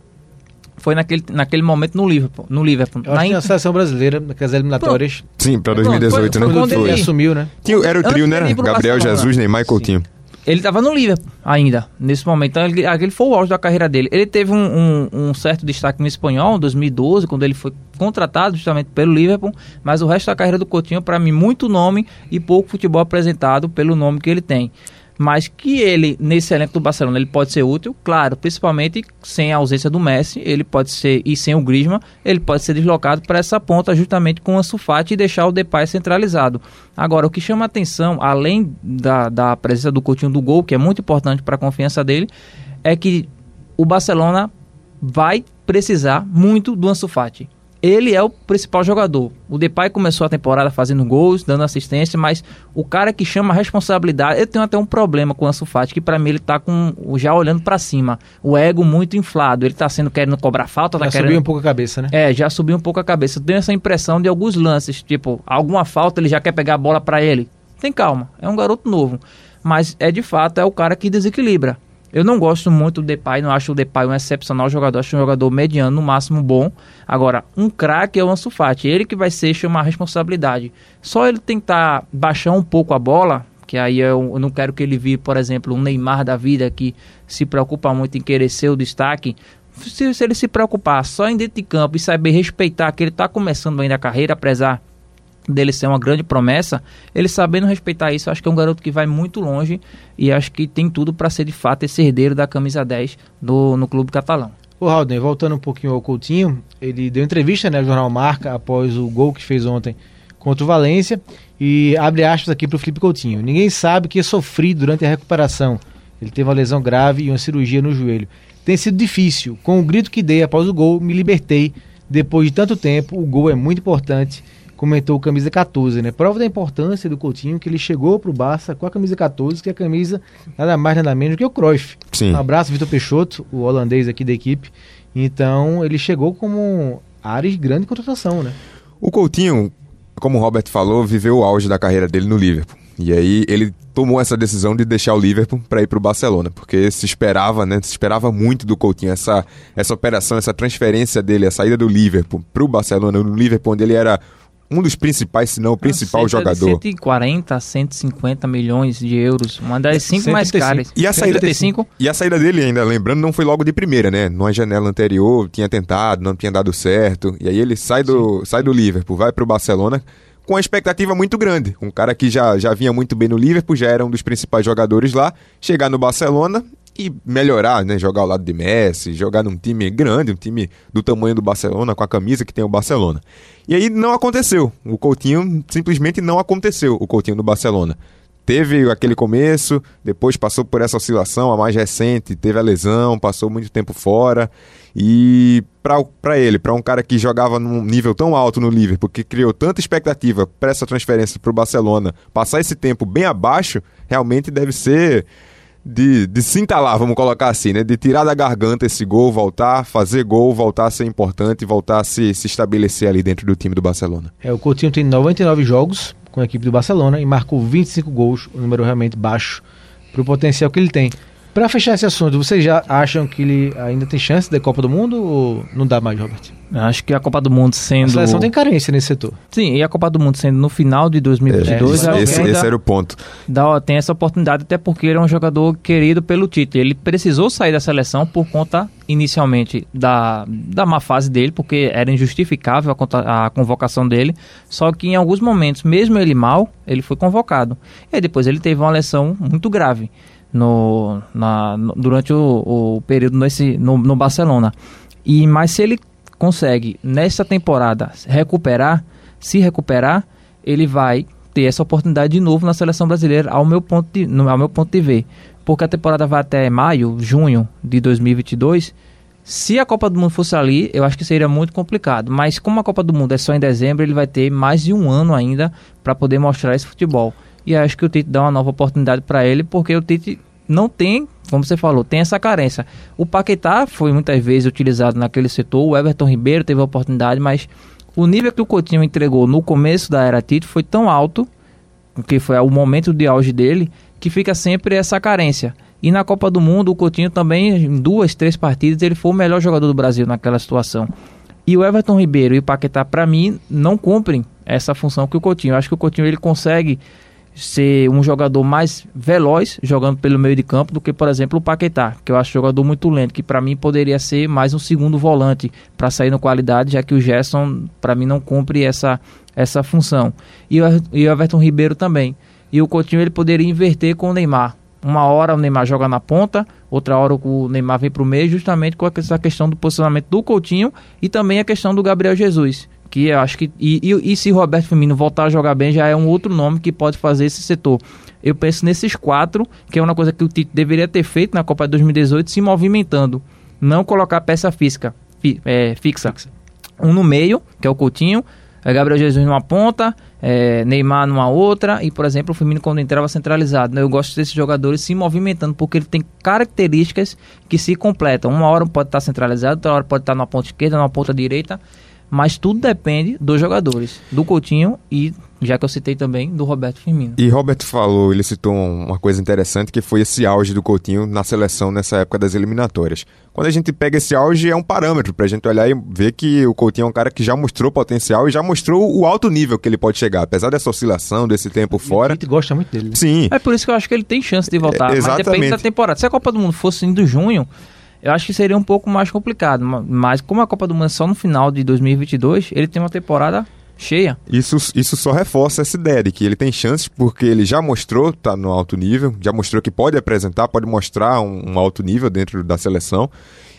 foi naquele, naquele momento no Liverpool. No Liverpool. Eu acho na, que seleção brasileira, naquelas eliminatórias. Pronto. Sim, para 2018, Pronto, foi, né? Quando ele assumiu, né? Tinha, era o trio, né? Gabriel Jesus, Neymar e Coutinho. Sim. Ele estava no Liverpool ainda, nesse momento. Então, ele, aquele foi o auge da carreira dele. Ele teve um, um, um, certo destaque no espanhol em 2012, quando ele foi contratado justamente pelo Liverpool. Mas o resto da carreira do Coutinho, para mim, muito nome e pouco futebol apresentado pelo nome que ele tem mas que ele, nesse elenco do Barcelona, ele pode ser útil, claro, principalmente sem a ausência do Messi, ele pode ser, e sem o Griezmann, ele pode ser deslocado para essa ponta justamente com o Sulfate e deixar o Depay centralizado. Agora, o que chama atenção, além da, da presença do Coutinho do gol, que é muito importante para a confiança dele, é que o Barcelona vai precisar muito do Ansu Fati ele é o principal jogador. O Depay começou a temporada fazendo gols, dando assistência, mas o cara que chama a responsabilidade, eu tenho até um problema com o Ansu Fati, que para mim ele tá com já olhando para cima, o ego muito inflado, ele tá sendo querendo cobrar falta, tá já querendo subiu um pouco a cabeça, né? É, já subiu um pouco a cabeça. Eu tenho essa impressão de alguns lances, tipo, alguma falta, ele já quer pegar a bola para ele. Tem calma, é um garoto novo, mas é de fato é o cara que desequilibra. Eu não gosto muito do Depay, não acho o Depay um excepcional jogador, acho um jogador mediano, no máximo bom. Agora, um craque é o Ansu Fati, ele que vai ser chamar a responsabilidade. Só ele tentar baixar um pouco a bola, que aí eu, não quero que ele vire, por exemplo, um Neymar da vida que se preocupa muito em querer ser o destaque. Se, se ele se preocupar só em dentro de campo e saber respeitar que ele está começando ainda a carreira, apesar dele ser uma grande promessa, ele sabendo respeitar isso, acho que é um garoto que vai muito longe e acho que tem tudo para ser de fato esse herdeiro da camisa 10 do, no clube catalão. O Halden, voltando um pouquinho ao Coutinho, ele deu entrevista né, Jornal Marca após o gol que fez ontem contra o Valência e abre aspas aqui para o Felipe Coutinho. Ninguém sabe que sofri durante a recuperação. Ele teve uma lesão grave e uma cirurgia no joelho. Tem sido difícil. Com o grito que dei após o gol, me libertei. Depois de tanto tempo, o gol é muito importante comentou camisa 14, né? Prova da importância do Coutinho que ele chegou pro Barça com a camisa 14, que é a camisa nada mais nada menos que o Cruyff. Sim. Um abraço, Vitor Peixoto, o holandês aqui da equipe. Então, ele chegou como área de grande contratação, né? O Coutinho, como o Robert falou, viveu o auge da carreira dele no Liverpool. E aí ele tomou essa decisão de deixar o Liverpool para ir para o Barcelona, porque se esperava, né? Se esperava muito do Coutinho essa essa operação, essa transferência dele, a saída do Liverpool para o Barcelona, no Liverpool onde ele era um dos principais, se não o principal jogador. 140, 150 milhões de euros, uma das cinco 135. mais caras. E a, saída, e a saída dele ainda, lembrando, não foi logo de primeira, né? Numa janela anterior, tinha tentado, não tinha dado certo. E aí ele sai do, sai do Liverpool, vai para o Barcelona com uma expectativa muito grande. Um cara que já, já vinha muito bem no Liverpool, já era um dos principais jogadores lá, chegar no Barcelona e melhorar, né? Jogar ao lado de Messi, jogar num time grande, um time do tamanho do Barcelona, com a camisa que tem o Barcelona. E aí não aconteceu. O Coutinho simplesmente não aconteceu, o Coutinho do Barcelona. Teve aquele começo, depois passou por essa oscilação, a mais recente, teve a lesão, passou muito tempo fora. E para ele, para um cara que jogava num nível tão alto no Liverpool, que criou tanta expectativa para essa transferência para o Barcelona, passar esse tempo bem abaixo, realmente deve ser de, de se entalar, vamos colocar assim, né? De tirar da garganta esse gol, voltar, fazer gol, voltar a ser importante, voltar a se, se estabelecer ali dentro do time do Barcelona. É, o Coutinho tem 99 jogos com a equipe do Barcelona e marcou 25 gols, um número realmente baixo para o potencial que ele tem. Para fechar esse assunto, vocês já acham que ele ainda tem chance da Copa do Mundo ou não dá mais, Robert? Acho que a Copa do Mundo sendo. A seleção tem carência nesse setor. Sim, e a Copa do Mundo sendo no final de 2022. É, esse, esse era o ponto. Dá, tem essa oportunidade, até porque ele é um jogador querido pelo Tite. Ele precisou sair da seleção por conta, inicialmente, da, da má fase dele, porque era injustificável a, a convocação dele. Só que em alguns momentos, mesmo ele mal, ele foi convocado. E aí depois ele teve uma lesão muito grave no, na, no, durante o, o, período nesse, no, no Barcelona. E mas se ele consegue nessa temporada recuperar, se recuperar, ele vai ter essa oportunidade de novo na seleção brasileira, ao meu ponto de, no, ao meu ponto de ver, porque a temporada vai até maio, junho de 2022. Se a Copa do Mundo fosse ali, eu acho que seria muito complicado. Mas como a Copa do Mundo é só em dezembro, ele vai ter mais de um ano ainda para poder mostrar esse futebol. E acho que o Tite dá uma nova oportunidade para ele, porque o Tite não tem, como você falou, tem essa carência. O Paquetá foi muitas vezes utilizado naquele setor, o Everton Ribeiro teve a oportunidade, mas o nível que o Coutinho entregou no começo da era Tite foi tão alto, que foi o momento de auge dele, que fica sempre essa carência. E na Copa do Mundo, o Coutinho também, em duas, três partidas, ele foi o melhor jogador do Brasil naquela situação. E o Everton Ribeiro e o Paquetá, para mim, não cumprem essa função que o Coutinho. Eu acho que o Coutinho ele consegue ser um jogador mais veloz jogando pelo meio de campo do que, por exemplo, o Paquetá, que eu acho um jogador muito lento, que para mim poderia ser mais um segundo volante para sair na qualidade, já que o Gerson para mim não cumpre essa essa função. E o, e o Everton Ribeiro também. E o Coutinho ele poderia inverter com o Neymar. Uma hora o Neymar joga na ponta, outra hora o Neymar vem para o meio, justamente com essa questão do posicionamento do Coutinho e também a questão do Gabriel Jesus eu acho que. E, e, e, se Roberto Firmino voltar a jogar bem, já é um outro nome que pode fazer esse setor. Eu penso nesses quatro, que é uma coisa que o Tite deveria ter feito na Copa de 2018, se movimentando. Não colocar peça física, fi, é, fixa. fixa. Um no meio, que é o Coutinho, é Gabriel Jesus numa ponta, é, Neymar numa outra, e, por exemplo, o Firmino quando entrava centralizado. Né? Eu gosto desses jogadores se movimentando, porque ele tem características que se completam. Uma hora pode estar centralizado, outra hora pode estar na ponta esquerda, na ponta direita mas tudo depende dos jogadores, do Coutinho e, já que eu citei também, do Roberto Firmino. E Roberto falou, ele citou uma coisa interessante, que foi esse auge do Coutinho na seleção nessa época das eliminatórias. Quando a gente pega esse auge, é um parâmetro para a gente olhar e ver que o Coutinho é um cara que já mostrou potencial e já mostrou o alto nível que ele pode chegar, apesar dessa oscilação, desse tempo fora. A gente gosta muito dele. Né? Sim. É por isso que eu acho que ele tem chance de voltar, é, mas depende da temporada. Se a Copa do Mundo fosse indo junho, eu acho que seria um pouco mais complicado. Mas como a Copa do Mundo é só no final de 2022, ele tem uma temporada cheia. Isso, isso só reforça essa ideia de que ele tem chances porque ele já mostrou tá no alto nível, já mostrou que pode apresentar, pode mostrar um, um alto nível dentro da seleção.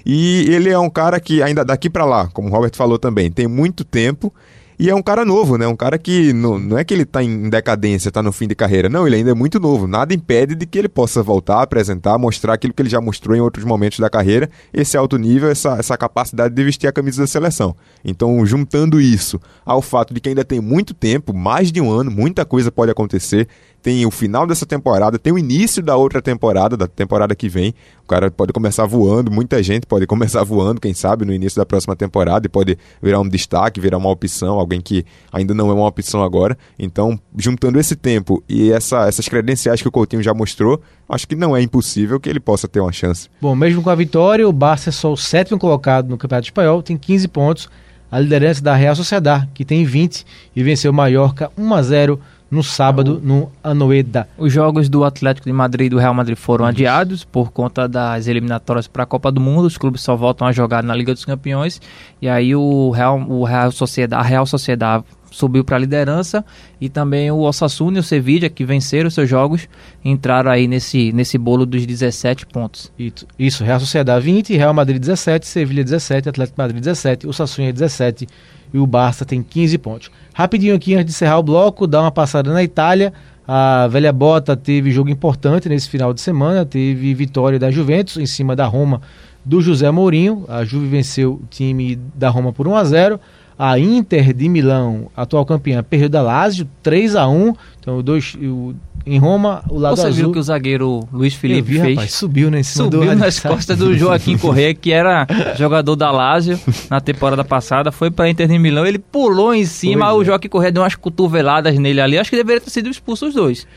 E ele é um cara que ainda daqui para lá, como o Robert falou também, tem muito tempo e é um cara novo, né? Um cara que não, não é que ele tá em decadência, tá no fim de carreira. Não, ele ainda é muito novo. Nada impede de que ele possa voltar, apresentar, mostrar aquilo que ele já mostrou em outros momentos da carreira, esse alto nível, essa, essa capacidade de vestir a camisa da seleção. Então, juntando isso ao fato de que ainda tem muito tempo, mais de um ano, muita coisa pode acontecer tem o final dessa temporada, tem o início da outra temporada, da temporada que vem. O cara pode começar voando, muita gente pode começar *laughs* voando, quem sabe, no início da próxima temporada e pode virar um destaque, virar uma opção, alguém que ainda não é uma opção agora. Então, juntando esse tempo e essa, essas credenciais que o Coutinho já mostrou, acho que não é impossível que ele possa ter uma chance. Bom, mesmo com a vitória, o Barça é só o sétimo colocado no Campeonato Espanhol, tem 15 pontos. A liderança da Real Sociedad, que tem 20 e venceu o Mallorca 1 a 0 no sábado no Anoeda. Os jogos do Atlético de Madrid e do Real Madrid foram adiados por conta das eliminatórias para a Copa do Mundo. Os clubes só voltam a jogar na Liga dos Campeões e aí o Real, o Real Sociedade, a Real Sociedade subiu para a liderança e também o Osasuna e o Sevilla que venceram seus jogos entraram aí nesse, nesse bolo dos 17 pontos. Isso, Real Sociedade 20, Real Madrid 17, Sevilla 17, Atlético Madrid 17, o Osasuna 17 e o Barça tem 15 pontos. Rapidinho aqui antes de encerrar o bloco, dá uma passada na Itália. A velha bota teve jogo importante nesse final de semana, teve vitória da Juventus em cima da Roma do José Mourinho. A Juve venceu o time da Roma por 1 a 0. A Inter de Milão, atual campeã, perdeu da Lazio 3 a 1. Então, dois, o, em Roma, o lado Você azul. viu que o zagueiro Luiz Felipe vi, fez? Rapaz, subiu né, Subiu nas costas do Joaquim Corrêa, que era *laughs* jogador da Lazio na temporada passada, foi para Inter de Milão, ele pulou em cima, Pois o é. Joaquim Corrêa deu umas cotoveladas nele ali, acho que deveria ter sido expulso os dois.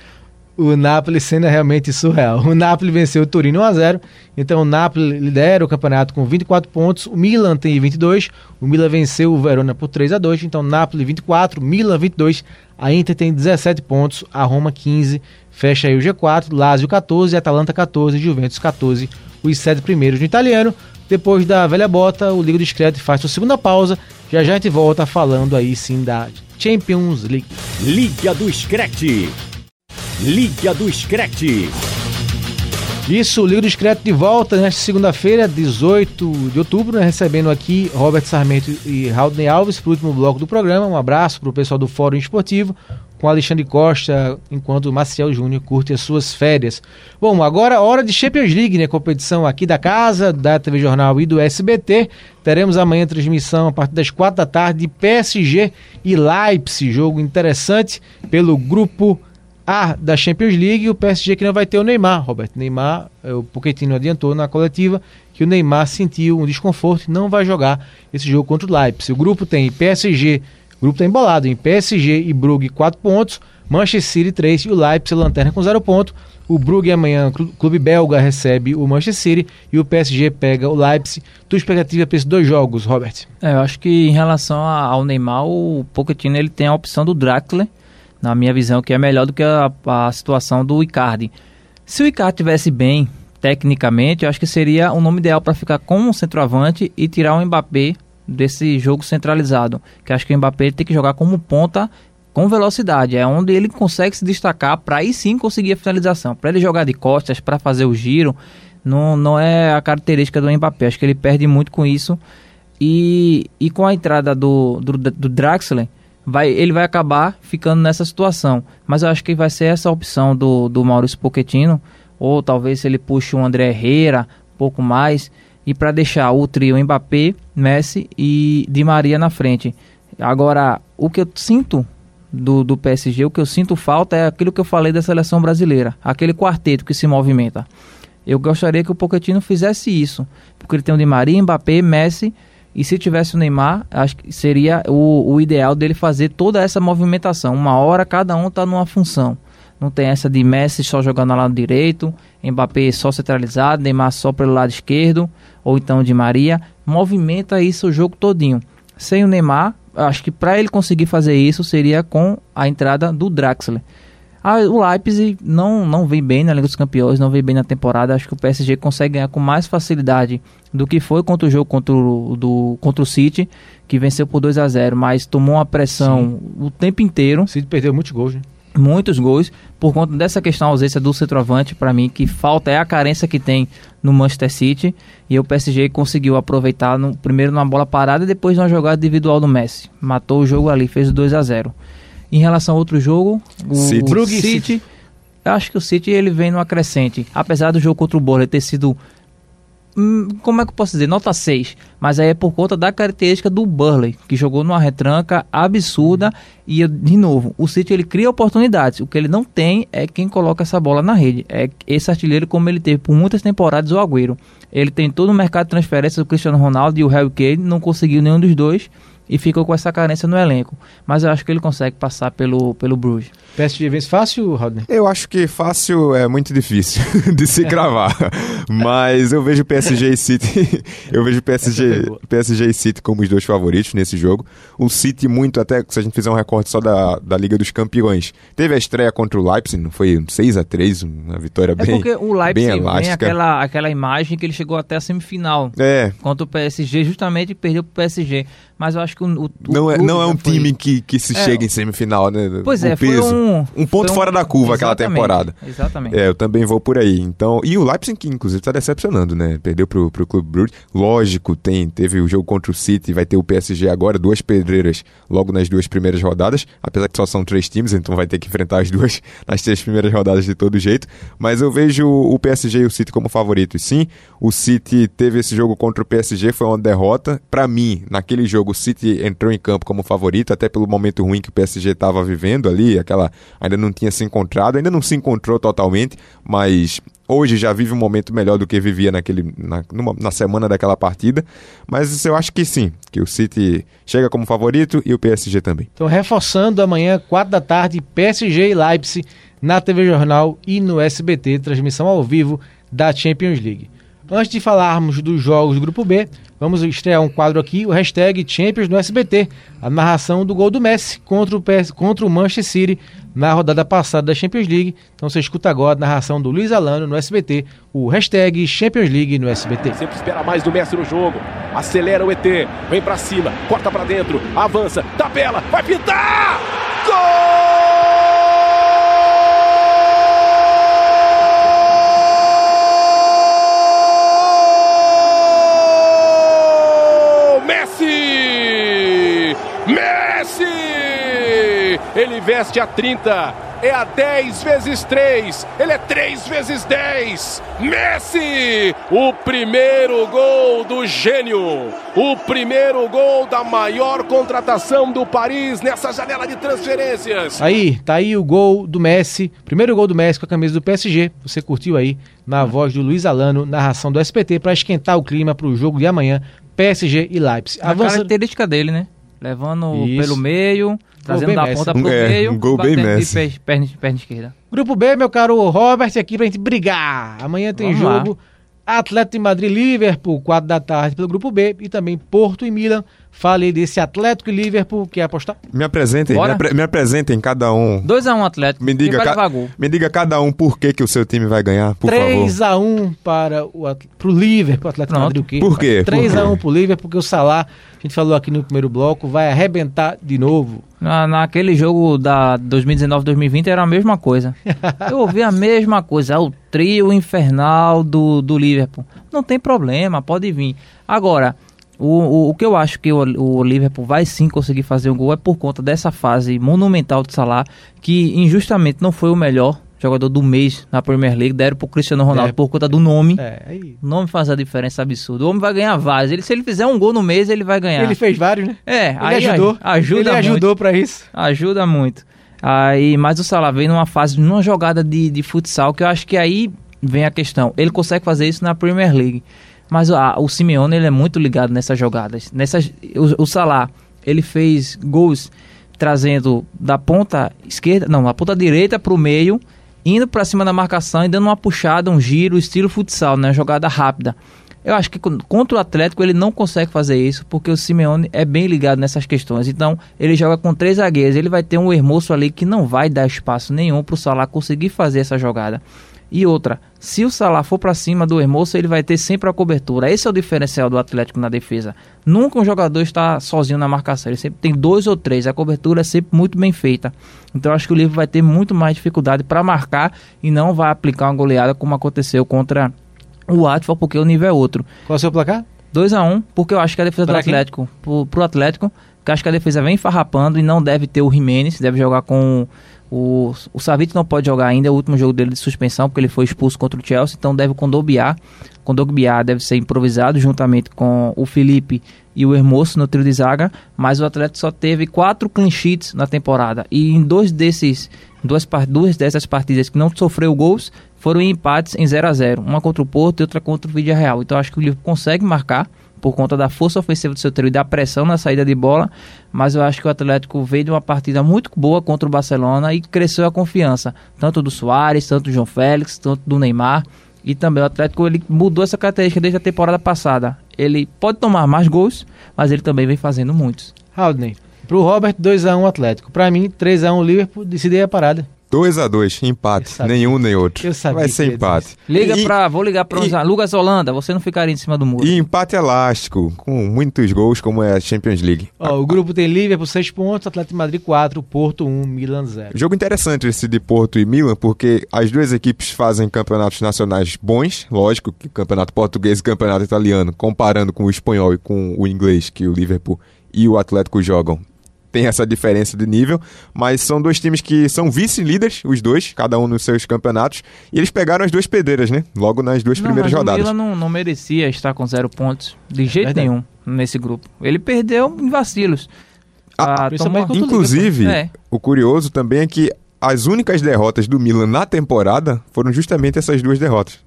O Napoli sendo realmente surreal. O Napoli venceu o Torino 1 a 0. Então o Napoli lidera o campeonato com 24 pontos. O Milan tem 22. O Milan venceu o Verona por 3 a 2. Então Napoli 24, Milan 22. A Inter tem 17 pontos, a Roma 15. Fecha aí o G4, Lazio 14, Atalanta 14, Juventus 14. Os sete primeiros no italiano. Depois da velha bota, o Liga Discreto faz sua segunda pausa. Já já a gente volta falando aí sim da Champions League. Liga do Screte. Liga do Screte. Isso, Liga do Discreto de volta nesta segunda-feira, 18 de outubro, né, recebendo aqui Robert Sarmento e Raudney Alves para o último bloco do programa. Um abraço para o pessoal do Fórum Esportivo, com Alexandre Costa, enquanto Maciel Júnior curte as suas férias. Bom, agora hora de Champions League, né? Competição aqui da casa, da TV Jornal e do SBT. Teremos amanhã transmissão a partir das quatro da tarde de PSG e Leipzig, jogo interessante pelo grupo a da Champions League, o PSG que não vai ter o Neymar, Roberto. Neymar, eh, o Pochettino adiantou na coletiva que o Neymar sentiu um desconforto e não vai jogar esse jogo contra o Leipzig. O grupo tem PSG, o grupo está embolado em PSG e Brugge 4 pontos, Manchester City 3 e o Leipzig lanterna com 0 ponto. O Brugge amanhã, clu- clube belga, recebe o Manchester City e o PSG pega o Leipzig. Tua expectativa para esses dois jogos, Robert? É, eu acho que em relação ao Neymar, o Pochettino ele tem a opção do Draxler, na minha visão, que é melhor do que a, a situação do Icardi. Se o Icardi tivesse bem tecnicamente, eu acho que seria o nome ideal para ficar com um centroavante e tirar o Mbappé desse jogo centralizado. Que acho que o Mbappé tem que jogar como ponta com velocidade, é onde ele consegue se destacar para aí sim conseguir a finalização. Para ele jogar de costas, para fazer o giro, não, não é a característica do Mbappé. Acho que ele perde muito com isso. E, e com a entrada do, do, do Draxler, vai, ele vai acabar ficando nessa situação. Mas eu acho que vai ser essa opção do, do Maurício Pochettino, ou talvez ele puxe o André Herrera um pouco mais, e para deixar o trio Mbappé, Messi e Di Maria na frente. Agora, o que eu sinto do, do PSG, o que eu sinto falta é aquilo que eu falei da seleção brasileira, aquele quarteto que se movimenta. Eu gostaria que o Pochettino fizesse isso, porque ele tem o Di Maria, Mbappé, Messi, e se tivesse o Neymar, acho que seria o, o ideal dele fazer toda essa movimentação. Uma hora cada um está numa função. Não tem essa de Messi só jogando no lado direito, Mbappé só centralizado, Neymar só pelo lado esquerdo, ou então Di Maria. Movimenta isso o jogo todinho. Sem o Neymar, acho que para ele conseguir fazer isso seria com a entrada do Draxler. Ah, o Leipzig não, não vem bem na Liga dos Campeões, não vem bem na temporada. Acho que o PSG consegue ganhar com mais facilidade do que foi contra o jogo contra o, do, contra o City, que venceu por 2 a 0 mas tomou uma pressão o tempo inteiro. O City perdeu muitos gols, né? muitos gols por conta dessa questão a ausência do centroavante para mim que falta é a carência que tem no Manchester City. E o PSG conseguiu aproveitar no, primeiro numa bola parada e depois numa jogada individual do Messi. Matou o jogo ali fez o 2 a 0 em relação ao outro jogo o City. o City, City. eu acho que o City ele vem no acrescente apesar do jogo contra o Borja ter sido hum, como é que eu posso dizer? Nota 6. Mas aí é por conta da característica do Burley, que jogou numa retranca absurda. E, de novo, o City ele cria oportunidades. O que ele não tem é quem coloca essa bola na rede. É esse artilheiro, como ele teve por muitas temporadas, o Agüero. Ele tentou no mercado de transferência do Cristiano Ronaldo e o Harry Kane, não conseguiu nenhum dos dois. E ficou com essa carência no elenco. Mas eu acho que ele consegue passar pelo, pelo Bruges. PSG vence fácil, Rodney? Eu acho que fácil é muito difícil *laughs* de se cravar. Mas eu vejo PSG e City. *laughs* Eu vejo PSG. PSG e City como os dois favoritos nesse jogo. O City, muito, até se a gente fizer um recorte só da, da Liga dos Campeões. Teve a estreia contra o Leipzig, não foi 6 a 3 uma vitória É bem. porque o bem Leipzig tem elástica. aquela, aquela imagem que ele chegou até a semifinal. É, contra o PSG, justamente perdeu pro PSG. Mas eu acho que o, o Não é, não é um foi- time que, que se É, chega em semifinal, né? Pois O é, peso. um... Um ponto fora da curva aquela temporada. Exatamente. É, eu também vou por aí. Então, e o Leipzig, que inclusive tá decepcionando, né? Perdeu pro, pro Clube Brugge. Lógico, tem, teve o jogo contra o City, vai ter o PSG agora, duas pedreiras logo nas duas primeiras rodadas, apesar que só são três times, então vai ter que enfrentar as duas *laughs* nas três primeiras rodadas de todo jeito. Mas eu vejo o PSG e o City como favoritos. Sim, o City teve esse jogo contra o PSG, foi uma derrota. Pra mim, naquele jogo, o City entrou em campo como favorito, até pelo momento ruim que o PSG estava vivendo ali, aquela ainda não tinha se encontrado, ainda não se encontrou totalmente, mas hoje já vive um momento melhor do que vivia naquele, na, numa- na semana daquela partida. Mas eu acho que sim, que o City chega como favorito e o PSG também. Então, reforçando amanhã, 4 da tarde, PSG e Leipzig na TV Jornal e no SBT, transmissão ao vivo da Champions League. Antes de falarmos dos jogos do Grupo B, vamos estrear um quadro aqui, o hashtag Champions no SBT, a narração do gol do Messi contra o, PS, contra o Manchester City na rodada passada da Champions League. Então você escuta agora a narração do Luiz Alano no SBT, o hashtag Champions League no SBT. Sempre espera mais do Messi no jogo. Acelera o ET. Vem pra cima. Corta pra dentro. Avança. Tabela. Vai pintar! Gol! Messi! Messi! Ele veste a 30. É a 10 vezes 3. Ele é 3 vezes 10. Messi! O primeiro gol do gênio. O primeiro gol da maior contratação do Paris nessa janela de transferências. Aí, tá aí o gol do Messi, primeiro gol do Messi com a camisa do PSG. Você curtiu aí na voz do Luiz Alano, narração do SPT para esquentar o clima para o jogo de amanhã, PSG e Leipzig. A Avança... característica dele, né? Levando Isso. pelo meio, trazendo da Messi. ponta pro É, meio, um gol bem de Messi. pé- perna, perna esquerda. Grupo B, meu caro Robert, aqui pra gente brigar. Amanhã tem Vamos lá. jogo Atlético de Madrid Liverpool, 4 da tarde pelo Grupo B e também Porto e Milan. Falei desse Atlético e Liverpool, quer apostar? Me apresentem, me, apre- me apresentem cada um. 2x1 Atlético. Me diga, ca- me diga cada um por que, que o seu time vai ganhar, por favor. 3x1 para o pro Liverpool, Atlético de Pronto. Madrid o quê? Por quê? Por 3x1 quê? pro Liverpool, porque o Salah, a gente falou aqui no primeiro bloco, vai arrebentar de novo. Na, naquele jogo da 2019-2020 era a mesma coisa. *laughs* Eu ouvi a mesma coisa. É o trio infernal do, do Liverpool. Não tem problema, pode vir. Agora, o, o, o que eu acho que o, o Liverpool vai sim conseguir fazer um gol é por conta dessa fase monumental de Salah, que injustamente não foi o melhor jogador do mês na Premier League. Deram pro Cristiano Ronaldo É. por conta do nome. É. O nome faz a diferença absurda. O homem vai ganhar vários. Ele, se ele fizer um gol no mês, ele vai ganhar. Ele fez vários, né? É, Ele aí ajudou. aj- ajuda Ele muito. ajudou pra isso. Ajuda muito. Aí, mas o Salah veio numa fase, numa jogada de, de futsal, que eu acho que aí vem a questão. Ele consegue fazer isso na Premier League. Mas a- o Simeone, ele é muito ligado nessas jogadas. Nessas, o, o Salah, ele fez gols trazendo da ponta esquerda, não, da ponta direita pro meio, indo pra cima da marcação e dando uma puxada, um giro, estilo futsal, né? Jogada rápida. Eu acho que con- contra o Atlético ele não consegue fazer isso, porque o Simeone é bem ligado nessas questões. Então, ele joga com três zagueiros, ele vai ter um hermoso ali que não vai dar espaço nenhum pro Salah conseguir fazer essa jogada. E outra, se o Salah for para cima do Hermoso, ele vai ter sempre a cobertura. Esse é o diferencial do Atlético na defesa. Nunca um jogador está sozinho na marcação, ele sempre tem dois ou três. A cobertura é sempre muito bem feita. Então eu acho que o Livro vai ter muito mais dificuldade para marcar e não vai aplicar uma goleada como aconteceu contra o Watford, porque o nível é outro. Qual é o seu placar? 2 a 1 um, porque eu acho que a defesa Pra do? Atlético, pro, pro Atlético, que eu acho que a defesa vem farrapando e não deve ter o Jimenez, deve jogar com o, o Savic não pode jogar ainda, é o último jogo dele de suspensão, porque ele foi expulso contra o Chelsea, então deve. Com Dobiá deve ser improvisado juntamente com o Felipe e o Hermoso no trio de zaga, mas o Atlético só teve quatro clean sheets na temporada e em dois desses duas, duas dessas partidas que não sofreu gols foram em empates em 0 a 0 uma contra o Porto e outra contra o Vídeo Real. Então acho que o Liverpool consegue marcar por conta da força ofensiva do seu trio e da pressão na saída de bola, mas eu acho que o Atlético veio de uma partida muito boa contra o Barcelona e cresceu a confiança, tanto do Soares, tanto do João Félix, tanto do Neymar, e também o Atlético ele mudou essa característica desde a temporada passada. Ele pode tomar mais gols, mas ele também vem fazendo muitos. Haldney. Pro Robert, 2x1 Atlético. Pra mim, 3x1 Liverpool, decidi a parada. 2 a 2 empate. Nenhum nem outro. Eu sabia Vai que ser empate. Liga E- pra. Vou ligar pra e- Lucas Holanda, você não ficaria em cima do muro. E empate elástico, com muitos gols, como é a Champions League. Ó, o grupo tem Liverpool 6 pontos, Atlético de Madrid 4, Porto 1, Milan 0. Jogo interessante esse de Porto e Milan, porque as duas equipes fazem campeonatos nacionais bons, lógico que campeonato português e campeonato italiano, comparando com o espanhol e com o inglês que o Liverpool e o Atlético jogam. Tem essa diferença de nível, mas são dois times que são vice-líderes, os dois, cada um nos seus campeonatos, e eles pegaram as duas pedreiras, né? Logo nas duas Não, primeiras mas rodadas. O Milan não, não merecia estar com zero pontos de jeito Verdade. nenhum nesse grupo. Ele perdeu em vacilos. Ah, principalmente tomou- Inclusive, É. o curioso também é que as únicas derrotas do Milan na temporada foram justamente essas duas derrotas.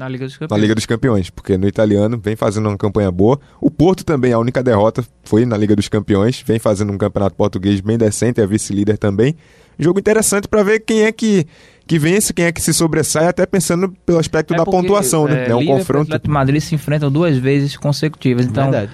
Na Liga dos na Campeões. Liga dos Campeões, porque no italiano vem fazendo uma campanha boa. O Porto também, a única derrota foi na Liga dos Campeões, vem fazendo um campeonato português bem decente, é vice-líder também. Jogo interessante para ver quem é que, que vence, quem é que se sobressai, até pensando pelo aspecto É da porque, pontuação, né? É, um Liverpool e confronto. Atlético de Madrid se enfrentam duas vezes consecutivas. Então, Verdade.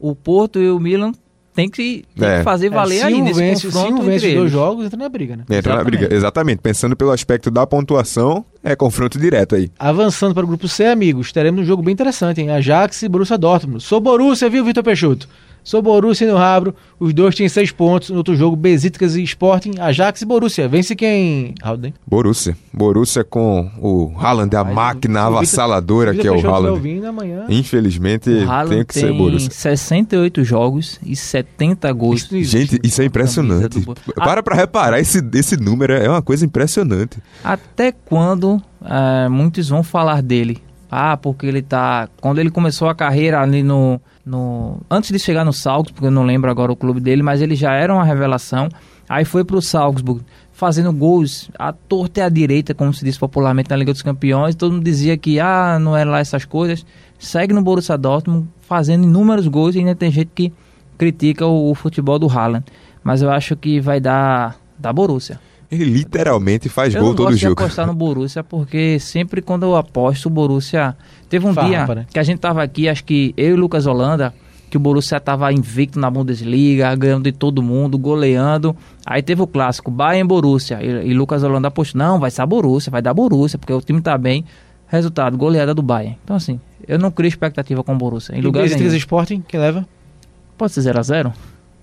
o Porto e o Milan tem que, tem É. que fazer valer É, se aí nesse vence, se confronto um vence entre os dois jogos, entra na briga, né? Entra na Exatamente. briga. Exatamente, pensando pelo aspecto da pontuação, é confronto direto aí. Avançando para o grupo C, amigos, teremos um jogo bem interessante, hein? Ajax e Borussia Dortmund. Sou Borussia, viu, Vitor Peixoto? Sou Borussia no Rabro. Os dois têm seis pontos. No outro jogo, Besiktas e Sporting. Ajax e Borussia. Vence quem, Haldane? Borussia. Borussia com o Haaland, a Mas máquina o avassaladora que é o Haaland. Infelizmente, O Haaland tem que ser Borussia. 68 jogos e 70 gols. Isso. Gente, isso é impressionante. Do Para pra reparar, esse, esse número é uma coisa impressionante. Até quando eh, muitos vão falar dele? Ah, porque ele tá. Quando ele começou a carreira ali no. no antes de chegar no Salzburg, porque eu não lembro agora o clube dele, mas ele já era uma revelação. Aí foi pro Salzburg, fazendo gols à torta e à direita, como se diz popularmente na Liga dos Campeões. Todo mundo dizia que, ah, não era lá essas coisas. Segue no Borussia Dortmund, fazendo inúmeros gols e ainda tem gente que critica o, o futebol do Haaland. Mas eu acho que vai dar da Borussia. Ele literalmente faz Eu gol todo gosto de jogo. apostar no Borussia porque sempre quando eu aposto o Borussia... Teve um Farrapa, dia né? que a gente tava aqui, acho que eu e o Lucas Holanda, que o Borussia tava invicto na Bundesliga, ganhando de todo mundo, goleando. Aí teve o clássico, Bayern Borussia. E, e Lucas Holanda apostou, não, vai ser a Borussia, vai dar Borussia, porque o time tá bem. Resultado, goleada do Bayern. Então assim, eu não crio expectativa com o Borussia. Em E lugar Besiktas e nenhum. Sporting, quem leva? Pode ser 0x0?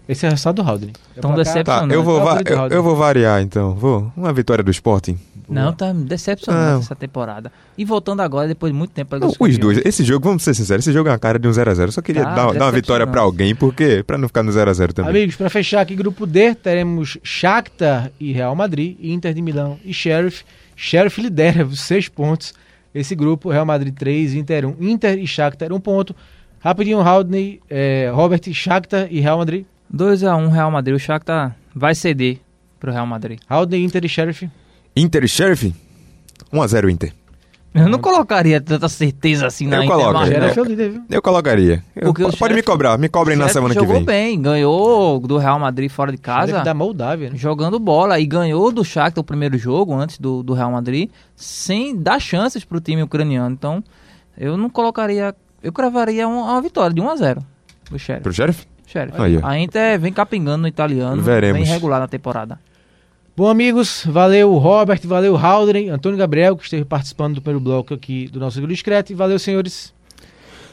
Esse é o resultado do Haldane. Então É decepcionante. Tá, eu vou, É eu, eu vou variar então. Vou. Uma vitória do Sporting. Não, tá decepcionante Não. essa temporada. E voltando agora, depois de muito tempo... Não, os Campeões. dois. Esse jogo, vamos ser sinceros, esse jogo é uma cara de um 0x0. Só queria Tá, dar, dar uma vitória pra alguém, porque pra não ficar no 0x0 também. Amigos, para fechar aqui grupo D, teremos Shakhtar e Real Madrid, Inter de Milão e Sheriff. Sheriff lidera os seis pontos. Esse grupo, Real Madrid 3, Inter 1. Inter e Shakhtar um ponto. Rapidinho, Haldney, é, Robert, Shakhtar e Real Madrid. 2x1 Real Madrid. O Shakhtar vai ceder pro Real Madrid. Haldney, Inter e Sheriff. Inter e Sheriff? 1x0 Inter. Eu não colocaria tanta certeza assim na Eu coloco, Inter, É. Sheriff é? Eu colocaria. Eu- pode Sheriff- me cobrar, me cobrem na semana que jogou vem. bem, ganhou do Real Madrid fora de casa, Sheriff da Moldávia, né? jogando bola e ganhou do Shakhtar o primeiro jogo antes do, do Real Madrid, sem dar chances pro time ucraniano. Então, eu não colocaria, eu cravaria um- uma vitória de 1 a 0 do Sheriff. Pro Sheriff? Sheriff. Aí. A Inter vem capingando no italiano, Veremos. bem regular na temporada. Bom, amigos, valeu Robert, valeu Haldren, Antônio Gabriel, que esteve participando do primeiro bloco aqui do nosso Grupo Discreto, e valeu, senhores.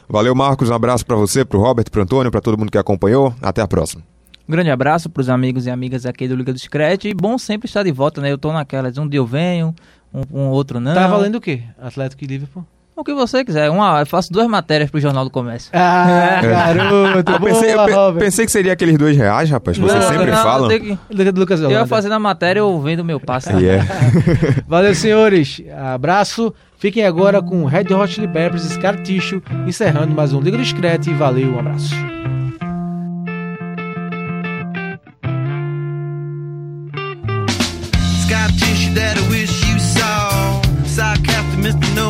Valeu, Marcos. Um abraço pra você, pro Robert, pro Antônio, pra todo mundo que acompanhou. Até a próxima. Um grande abraço para os amigos e amigas aqui do Liga do Scratch. E bom sempre estar de volta, né? Eu tô naquelas, um dia eu venho, um, um outro não. Tá valendo o quê? Atlético e Liverpool? O que você quiser. Uma, eu faço duas matérias pro Jornal do Comércio. Ah, *laughs* garoto, Eu pensei, eu pe- pensei que seria aqueles dois reais, rapaz. que Vocês Não, sempre não, falam. tem que- Lucas- Eu fazendo a matéria, eu vendo meu passe. E é. *laughs* Valeu, senhores. Abraço. Fiquem agora com Red Hot Chili Peppers e Scar Tissue, encerrando mais um Liga do Discreto. E valeu, um abraço. Scar tissue that I wish you saw. Sarcastic, Mr. Know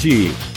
Screte.